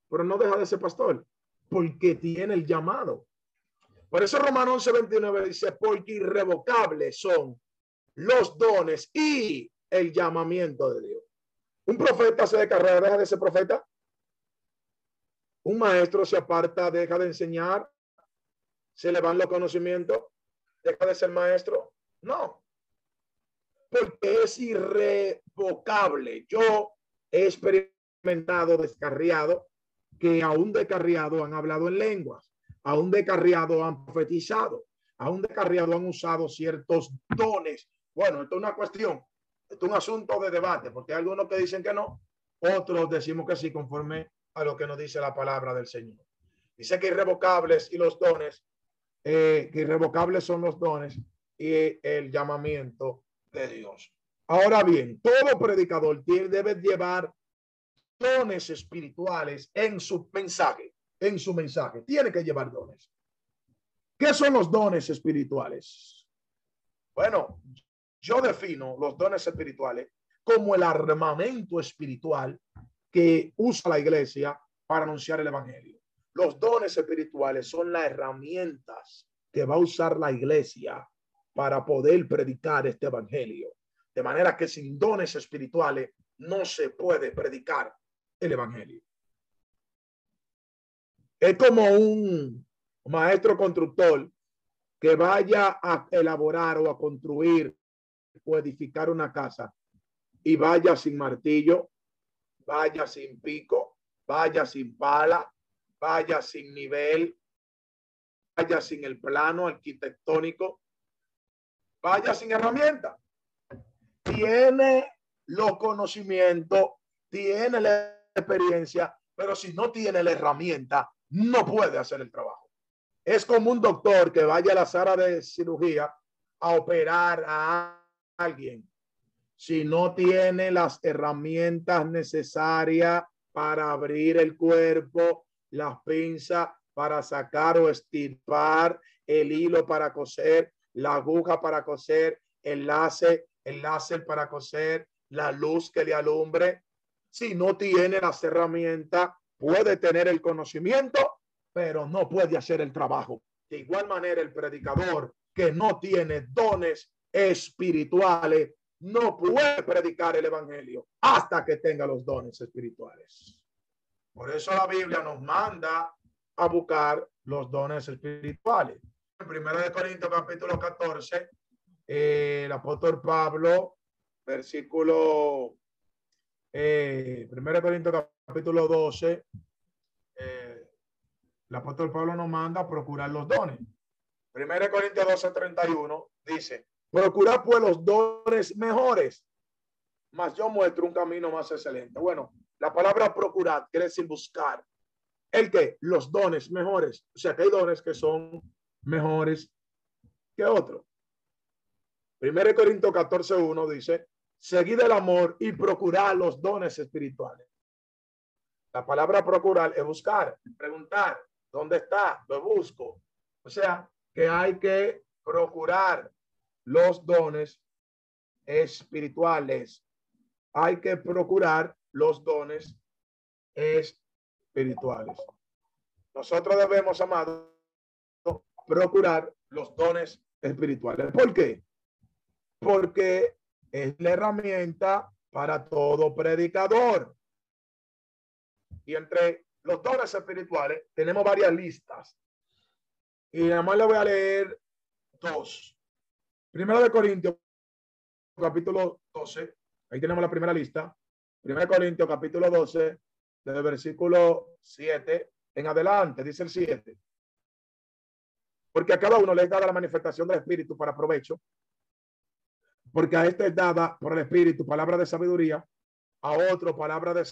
pero no deja de ser pastor porque tiene el llamado. Por eso Romanos 11:29 dice, porque irrevocables son los dones y el llamamiento de Dios. Un profeta se de carrera, deja de ser profeta. Un maestro se aparta, deja de enseñar, se le van los conocimientos, deja de ser maestro. No, porque es irrevocable. Yo he experimentado descarriado que aún descarriado han hablado en lenguas, aún descarriado han profetizado, aún descarriado han usado ciertos dones. Bueno, esto es una cuestión es un asunto de debate, porque hay algunos que dicen que no, otros decimos que sí, conforme a lo que nos dice la palabra del Señor. Dice que irrevocables y los dones, eh, que irrevocables son los dones y el llamamiento de Dios. Ahora bien, todo predicador debe llevar dones espirituales en su mensaje, en su mensaje. Tiene que llevar dones. ¿Qué son los dones espirituales? Bueno, yo defino los dones espirituales como el armamento espiritual que usa la iglesia para anunciar el evangelio. Los dones espirituales son las herramientas que va a usar la iglesia para poder predicar este evangelio. De manera que sin dones espirituales no se puede predicar el evangelio. Es como un maestro constructor que vaya a elaborar o a construir o edificar una casa y vaya sin martillo, vaya sin pico, vaya sin pala, vaya sin nivel, vaya sin el plano arquitectónico, vaya sin herramienta. Tiene los conocimientos, tiene la experiencia, pero si no tiene la herramienta, no puede hacer el trabajo. Es como un doctor que vaya a la sala de cirugía a operar a alguien si no tiene las herramientas necesarias para abrir el cuerpo, las pinzas para sacar o estirpar, el hilo para coser, la aguja para coser, el láser, el láser para coser, la luz que le alumbre. Si no tiene las herramientas, puede tener el conocimiento, pero no puede hacer el trabajo. De igual manera, el predicador que no tiene dones espirituales no puede predicar el evangelio hasta que tenga los dones espirituales. Por eso la Biblia nos manda a buscar los dones espirituales. En 1 de Corintios capítulo 14, eh, el apóstol Pablo, versículo eh, 1 de Corintios capítulo 12, eh, el apóstol Pablo nos manda a procurar los dones. 1 Corintios 12, 31 dice, Procurar pues los dones mejores, mas yo muestro un camino más excelente. Bueno, la palabra procurar quiere decir buscar. El que los dones mejores, o sea que hay dones que son mejores que otros. Primero Corintios 14, 1 dice, seguid el amor y procurar los dones espirituales. La palabra procurar es buscar, preguntar, ¿dónde está? Lo busco. O sea, que hay que procurar los dones espirituales. Hay que procurar los dones espirituales. Nosotros debemos, amado, procurar los dones espirituales. ¿Por qué? Porque es la herramienta para todo predicador. Y entre los dones espirituales tenemos varias listas. Y además le voy a leer dos. Primero de Corintios, capítulo 12. Ahí tenemos la primera lista. Primero de Corintios, capítulo 12, desde el versículo 7 en adelante, dice el 7. Porque a cada uno le es dada la manifestación del Espíritu para provecho. Porque a este es dada por el Espíritu palabra de sabiduría, a otro palabra de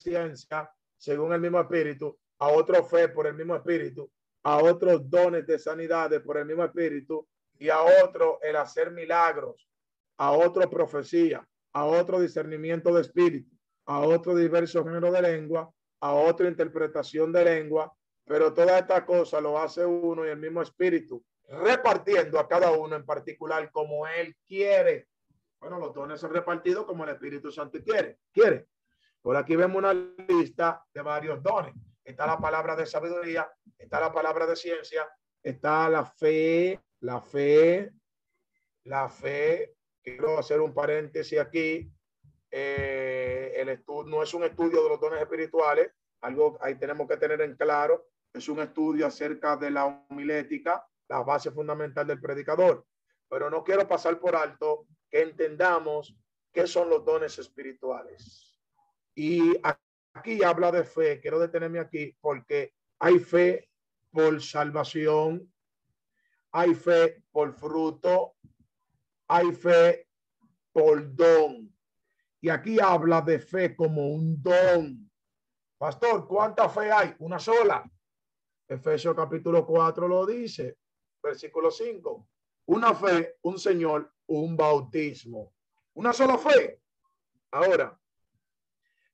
ciencia, según el mismo Espíritu, a otro fe por el mismo Espíritu, a otros dones de sanidades por el mismo Espíritu, y a otro el hacer milagros, a otro profecía, a otro discernimiento de espíritu, a otro diverso género de lengua, a otra interpretación de lengua, pero toda esta cosa lo hace uno y el mismo espíritu, repartiendo a cada uno en particular como él quiere. Bueno, los dones son repartidos como el Espíritu Santo quiere. Quiere. Por aquí vemos una lista de varios dones. Está la palabra de sabiduría, está la palabra de ciencia, está la fe, la fe, la fe, quiero hacer un paréntesis aquí, eh, el estudio no es un estudio de los dones espirituales, algo ahí tenemos que tener en claro, es un estudio acerca de la homilética, la base fundamental del predicador, pero no quiero pasar por alto que entendamos qué son los dones espirituales. Y aquí habla de fe, quiero detenerme aquí porque hay fe por salvación, hay fe por fruto, hay fe por don. Y aquí habla de fe como un don. Pastor, ¿cuánta fe hay? Una sola. Efesios capítulo 4 lo dice, versículo 5. Una fe, un Señor, un bautismo. Una sola fe. Ahora,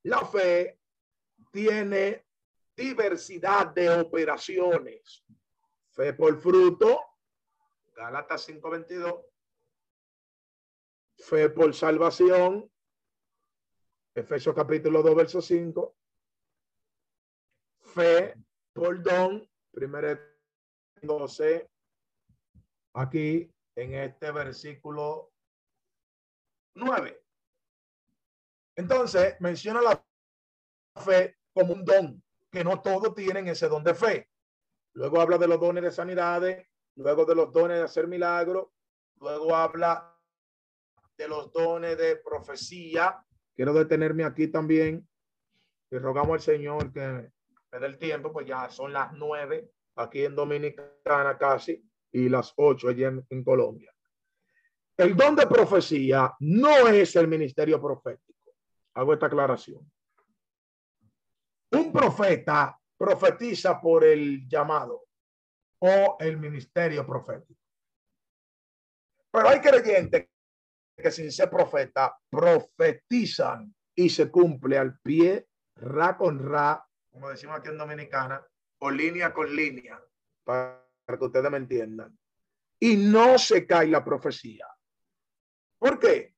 la fe tiene diversidad de operaciones. Fe por fruto, Galatas 5:22. Fe por salvación. Efesios capítulo 2, verso 5. Fe por don. Primero 12. Aquí en este versículo 9. Entonces menciona la fe como un don, que no todos tienen ese don de fe. Luego habla de los dones de sanidades, luego de los dones de hacer milagros, luego habla de los dones de profecía. Quiero detenerme aquí también y rogamos al Señor que me dé el tiempo, pues ya son las nueve aquí en Dominicana casi y las ocho allí en, en Colombia. El don de profecía no es el ministerio profético. Hago esta aclaración. Un profeta profetiza por el llamado o el ministerio profético. Pero hay creyentes que sin ser profeta profetizan y se cumple al pie, ra con ra, como decimos aquí en Dominicana, o línea con línea, para que ustedes me entiendan. Y no se cae la profecía. ¿Por qué?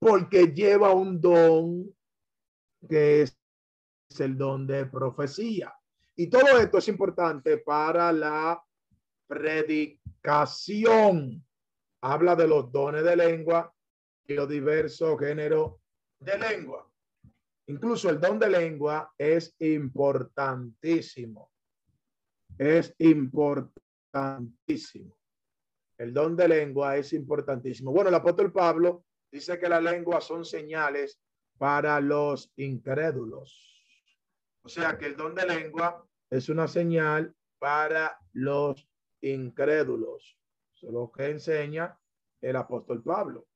Porque lleva un don que es el don de profecía. Y todo esto es importante para la predicación. Habla de los dones de lengua y los diversos géneros de lengua. Incluso el don de lengua es importantísimo. Es importantísimo. El don de lengua es importantísimo. Bueno, el apóstol Pablo dice que las lenguas son señales para los incrédulos. O sea que el don de lengua es una señal para los incrédulos. Eso es lo que enseña el apóstol Pablo.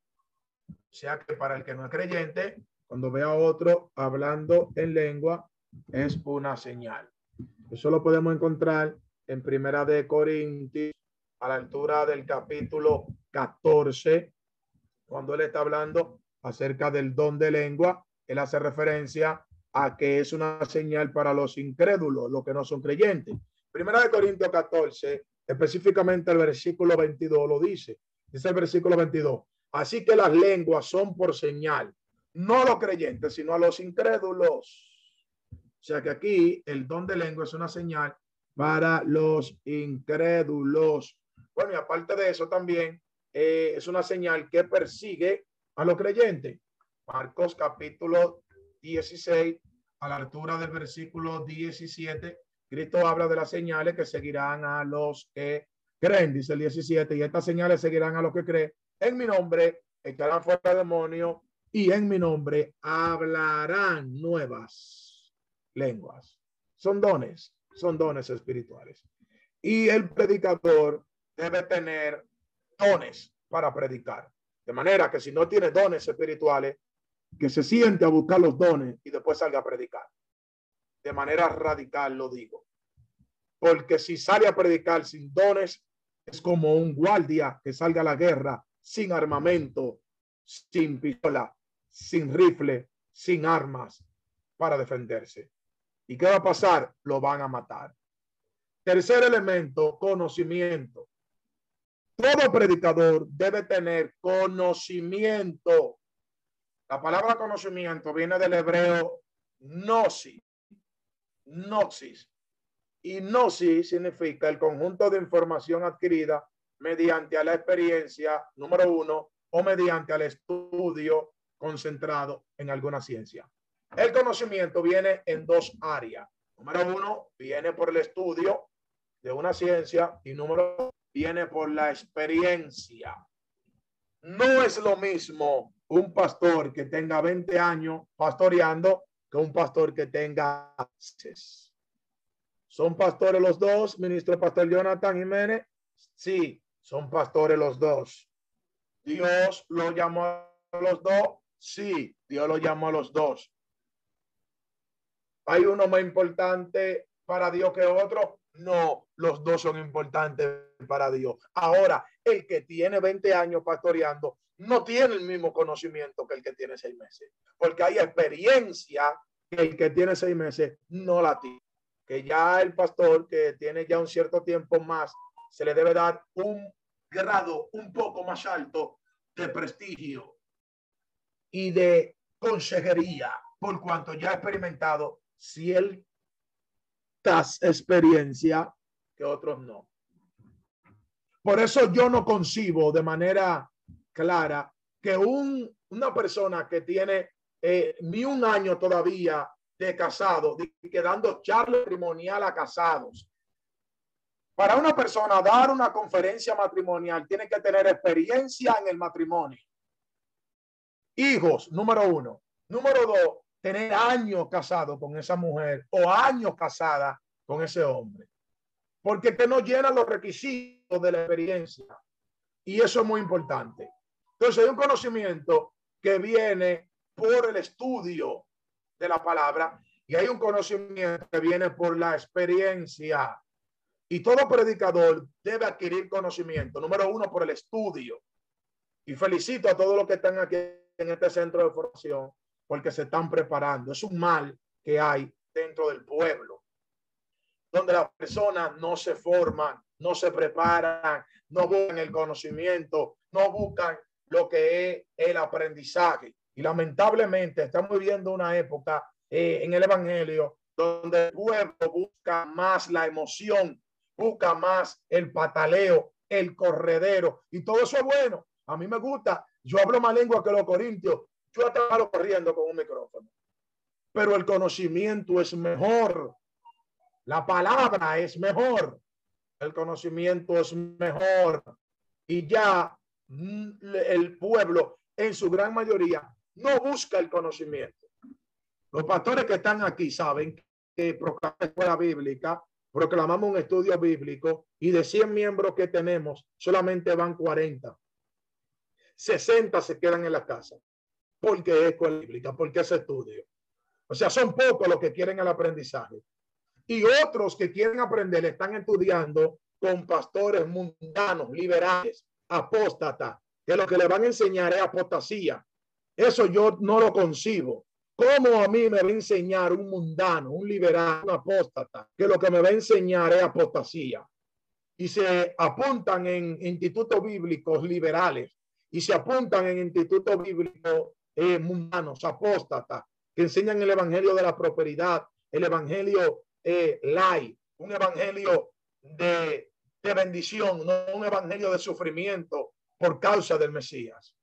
O sea que para el que no es creyente, cuando ve a otro hablando en lengua, es una señal. Eso lo podemos encontrar en Primera de Corintios, a la altura del capítulo 14, cuando él está hablando acerca del don de lengua, él hace referencia a que es una señal para los incrédulos, los que no son creyentes. Primera de Corintios 14, específicamente el versículo 22 lo dice. Dice el versículo 22. Así que las lenguas son por señal, no a los creyentes, sino a los incrédulos. O sea que aquí el don de lengua es una señal para los incrédulos. Bueno, y aparte de eso también eh, es una señal que persigue a los creyentes. Marcos capítulo 16, a la altura del versículo 17, Cristo habla de las señales que seguirán a los que creen, dice el 17, y estas señales seguirán a los que creen. En mi nombre echarán fuera demonio y en mi nombre hablarán nuevas lenguas. Son dones, son dones espirituales. Y el predicador debe tener dones para predicar. De manera que si no tiene dones espirituales, que se siente a buscar los dones y después salga a predicar. De manera radical lo digo. Porque si sale a predicar sin dones, es como un guardia que salga a la guerra sin armamento, sin pistola, sin rifle, sin armas para defenderse. ¿Y qué va a pasar? Lo van a matar. Tercer elemento, conocimiento. Todo predicador debe tener conocimiento la palabra conocimiento viene del hebreo gnosis. Gnosis. Y gnosis significa el conjunto de información adquirida mediante la experiencia, número uno, o mediante el estudio concentrado en alguna ciencia. El conocimiento viene en dos áreas. Número uno, viene por el estudio de una ciencia y número dos, viene por la experiencia. No es lo mismo un pastor que tenga 20 años pastoreando un pastor que tenga ¿Son pastores los dos, ministro pastor Jonathan Jiménez? Sí, son pastores los dos. Dios lo llamó a los dos. Sí, Dios lo llamó a los dos. ¿Hay uno más importante para Dios que otro? No, los dos son importantes para Dios. Ahora, el que tiene 20 años pastoreando no tiene el mismo conocimiento que el que tiene seis meses, porque hay experiencia que el que tiene seis meses no la tiene. Que ya el pastor que tiene ya un cierto tiempo más, se le debe dar un grado un poco más alto de prestigio y de consejería, por cuanto ya ha experimentado ciertas experiencia que otros no. Por eso yo no concibo de manera clara que un, una persona que tiene eh, ni un año todavía de casado, de, quedando charla matrimonial a casados. Para una persona dar una conferencia matrimonial tiene que tener experiencia en el matrimonio. Hijos, número uno. Número dos, tener años casado con esa mujer o años casada con ese hombre. Porque que no llena los requisitos de la experiencia. Y eso es muy importante. Entonces hay un conocimiento que viene por el estudio de la palabra y hay un conocimiento que viene por la experiencia. Y todo predicador debe adquirir conocimiento, número uno, por el estudio. Y felicito a todos los que están aquí en este centro de formación porque se están preparando. Es un mal que hay dentro del pueblo, donde las personas no se forman, no se preparan, no buscan el conocimiento, no buscan lo que es el aprendizaje. Y lamentablemente estamos viviendo una época eh, en el Evangelio donde el pueblo busca más la emoción, busca más el pataleo, el corredero, y todo eso es bueno. A mí me gusta. Yo hablo más lengua que los corintios. Yo hasta corriendo con un micrófono. Pero el conocimiento es mejor. La palabra es mejor. El conocimiento es mejor. Y ya el pueblo, en su gran mayoría, no busca el conocimiento. Los pastores que están aquí saben que proclamamos escuela bíblica, proclamamos un estudio bíblico y de 100 miembros que tenemos, solamente van 40. 60 se quedan en la casa. Porque es escuela bíblica, porque es estudio. O sea, son pocos los que quieren el aprendizaje. Y otros que quieren aprender están estudiando con pastores mundanos, liberales, apóstatas, que lo que le van a enseñar es apostasía. Eso yo no lo concibo. ¿Cómo a mí me va a enseñar un mundano, un liberal, un apóstata, que lo que me va a enseñar es apostasía? Y se apuntan en institutos bíblicos liberales y se apuntan en institutos bíblicos eh, mundanos, que enseñan el evangelio de la prosperidad, el evangelio eh, light, un evangelio de, de bendición, no un evangelio de sufrimiento por causa del Mesías.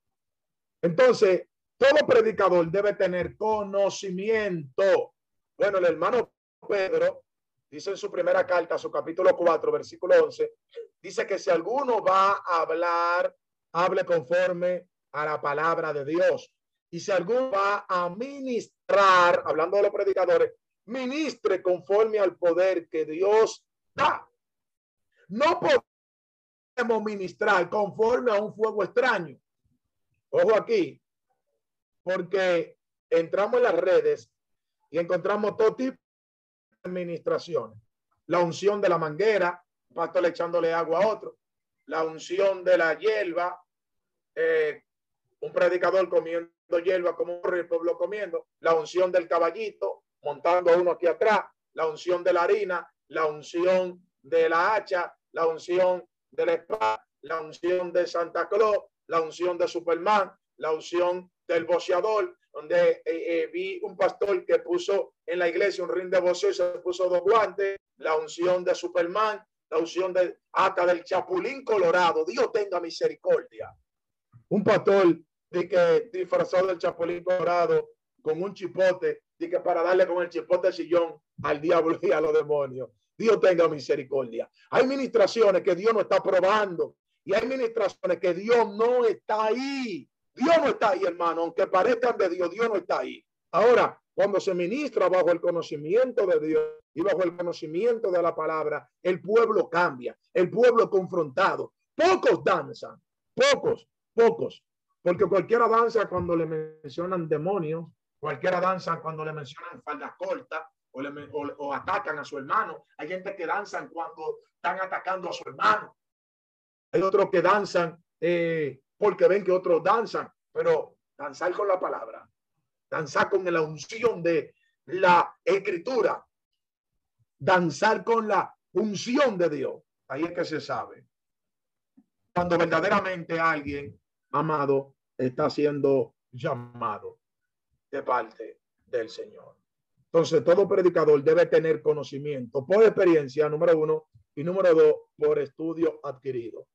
Entonces, todo predicador debe tener conocimiento. Bueno, el hermano Pedro dice en su primera carta, su capítulo 4, versículo 11, dice que si alguno va a hablar hable conforme a la palabra de Dios. Y si alguno va a ministrar, hablando de los predicadores, ministre conforme al poder que Dios da. No podemos ministrar conforme a un fuego extraño. Ojo aquí, porque entramos en las redes y encontramos todo tipo de administraciones. La unción de la manguera, pastor echándole agua a otro. La unción de la hierba, eh, un predicador comiendo hierba como el pueblo comiendo, la unción del caballito, montando uno aquí atrás, la unción de la harina, la unción de la hacha, la unción de la espada, la unción de Santa Claus, la unción de Superman, la unción del boceador, donde eh, eh, vi un pastor que puso en la iglesia un ring de voceo y se puso dos guantes, la unción de Superman, la unción de hasta del Chapulín Colorado. Dios tenga misericordia un pastor de que disfrazado del chapulín colorado con un chipote, de que para darle con el chipote sillón al diablo y a los demonios. Dios tenga misericordia. Hay ministraciones que Dios no está probando y hay ministraciones que Dios no está ahí. Dios no está ahí, hermano, aunque parezcan de Dios, Dios no está ahí. Ahora, cuando se ministra bajo el conocimiento de Dios y bajo el conocimiento de la palabra, el pueblo cambia, el pueblo confrontado. Pocos danzan, pocos, pocos, porque cualquiera danza cuando le mencionan demonios, cualquiera danza cuando le mencionan faldas cortas o, le, o, atacan a su hermano. Hay gente que danzan cuando están atacando a su hermano. Hay otros que danzan eh, porque ven que otros danzan, pero danzar con la palabra, danzar con la unción de la escritura, danzar con la unción de Dios. Ahí es que se sabe. Cuando verdaderamente alguien amado, está siendo llamado de parte del Señor. Entonces, todo predicador debe tener conocimiento por experiencia, número uno, y número dos, por estudio adquirido.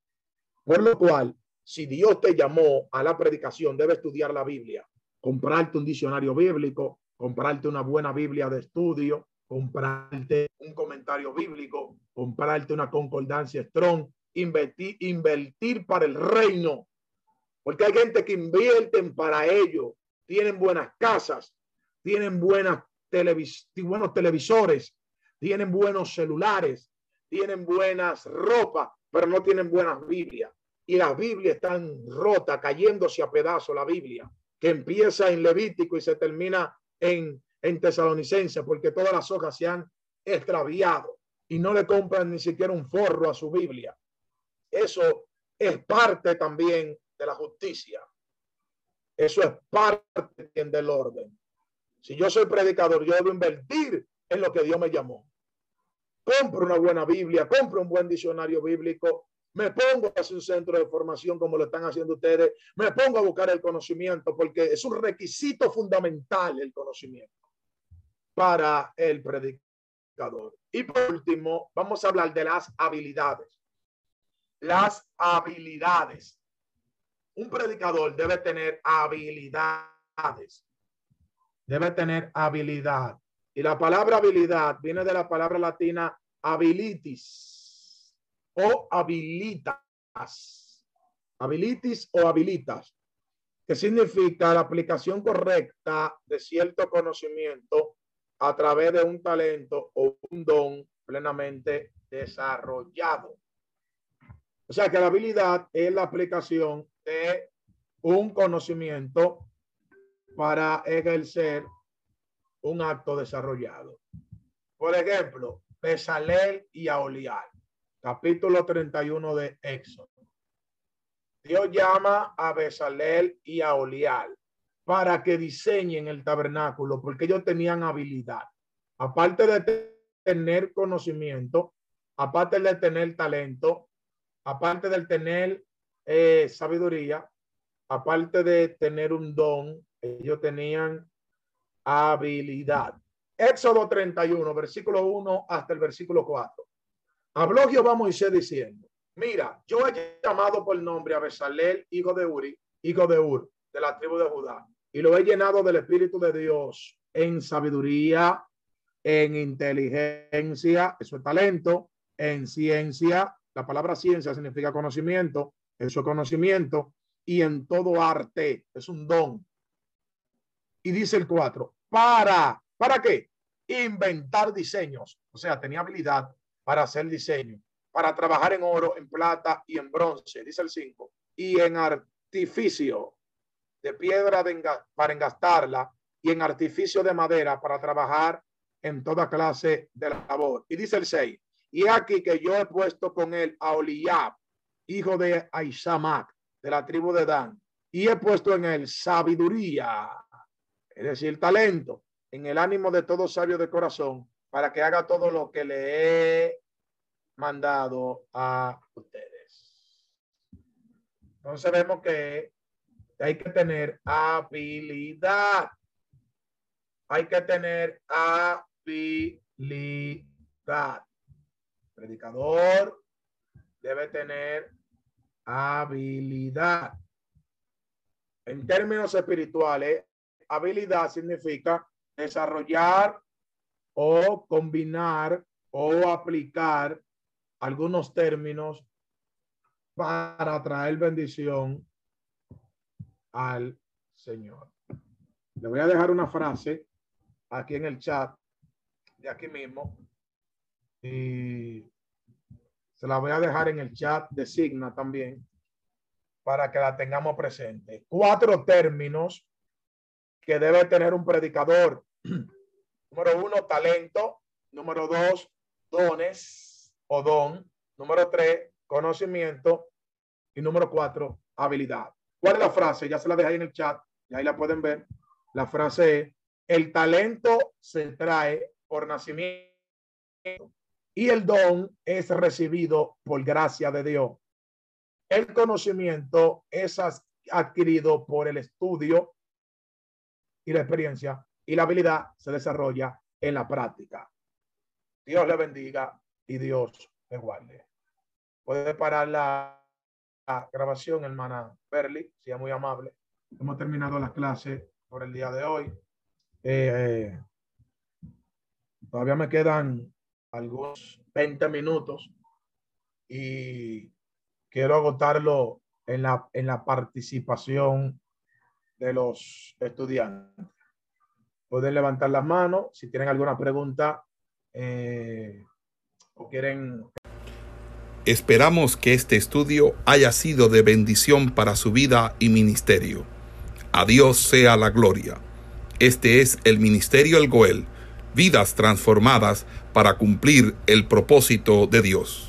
Por lo cual, si Dios te llamó a la predicación, debe estudiar la Biblia, comprarte un diccionario bíblico, comprarte una buena Biblia de estudio, comprarte un comentario bíblico, comprarte una concordancia strong, invertir, invertir para el reino porque hay gente que invierten para ello, tienen buenas casas, tienen buenas televis buenos televisores, tienen buenos celulares, tienen buenas ropas, pero no tienen buenas Biblias. Y las Biblias están rotas, cayéndose a pedazos la Biblia, que empieza en Levítico y se termina en, en Tesalonicense, porque todas las hojas se han extraviado y no le compran ni siquiera un forro a su Biblia. Eso es parte también de la justicia. Eso es parte del orden. Si yo soy predicador, yo debo invertir en lo que Dios me llamó. Compro una buena Biblia, compro un buen diccionario bíblico, me pongo a hacer un centro de formación como lo están haciendo ustedes, me pongo a buscar el conocimiento porque es un requisito fundamental el conocimiento para el predicador. Y por último, vamos a hablar de las habilidades. Las habilidades. Un predicador debe tener habilidades. Debe tener habilidad. Y la palabra habilidad viene de la palabra latina habilitis o habilitas. Habilitis o habilitas, que significa la aplicación correcta de cierto conocimiento a través de un talento o un don plenamente desarrollado. O sea que la habilidad es la aplicación de un conocimiento para ejercer un acto desarrollado. Por ejemplo, Besalel y Aolial, capítulo 31 de Éxodo. Dios llama a Besalel y a para que diseñen el tabernáculo, porque ellos tenían habilidad. Aparte de tener conocimiento, aparte de tener talento, aparte de tener eh, sabiduría, aparte de tener un don, ellos tenían habilidad. Éxodo 31, versículo 1 hasta el versículo 4. Habló Jehová Moisés diciendo, mira, yo he llamado por nombre a Besalel, hijo de Uri, hijo de Ur, de la tribu de Judá, y lo he llenado del Espíritu de Dios en sabiduría, en inteligencia, eso es talento, en ciencia, la palabra ciencia significa conocimiento, eso es conocimiento, y en todo arte, es un don. Y dice el 4, para, ¿para qué? Inventar diseños, o sea, tenía habilidad para hacer diseño, para trabajar en oro, en plata y en bronce, dice el 5, y en artificio, de piedra para engastarla y en artificio de madera para trabajar en toda clase de labor. Y dice el 6, y aquí que yo he puesto con él a Oliab, hijo de Aisamac, de la tribu de Dan, y he puesto en él sabiduría, es decir, talento, en el ánimo de todo sabio de corazón, para que haga todo lo que le he mandado a ustedes. Entonces vemos que hay que tener habilidad. Hay que tener habilidad. predicador debe tener habilidad. En términos espirituales, habilidad significa desarrollar o combinar o aplicar algunos términos para traer bendición al Señor. Le voy a dejar una frase aquí en el chat de aquí mismo y se la voy a dejar en el chat de Signa también para que la tengamos presente. Cuatro términos que debe tener un predicador. Número uno, talento. Número dos, dones o don. Número tres, conocimiento. Y número cuatro, habilidad. ¿Cuál es la frase? Ya se la dejé ahí en el chat y ahí la pueden ver. La frase es, el talento se trae por nacimiento y el don es recibido por gracia de Dios. El conocimiento es adquirido por el estudio y la experiencia y la habilidad se desarrolla en la práctica. Dios le bendiga y Dios le guarde. Puede parar la grabación, hermana Perli, sea muy amable. Hemos terminado la clase por el día de hoy. Eh, todavía me quedan algunos 20 minutos y quiero agotarlo en la, en la participación de los estudiantes. Pueden levantar las manos si tienen alguna pregunta eh, o quieren Esperamos que este estudio haya sido de bendición para su vida y ministerio. A Dios sea la gloria. Este es el Ministerio El Goel, vidas transformadas para cumplir el propósito de Dios.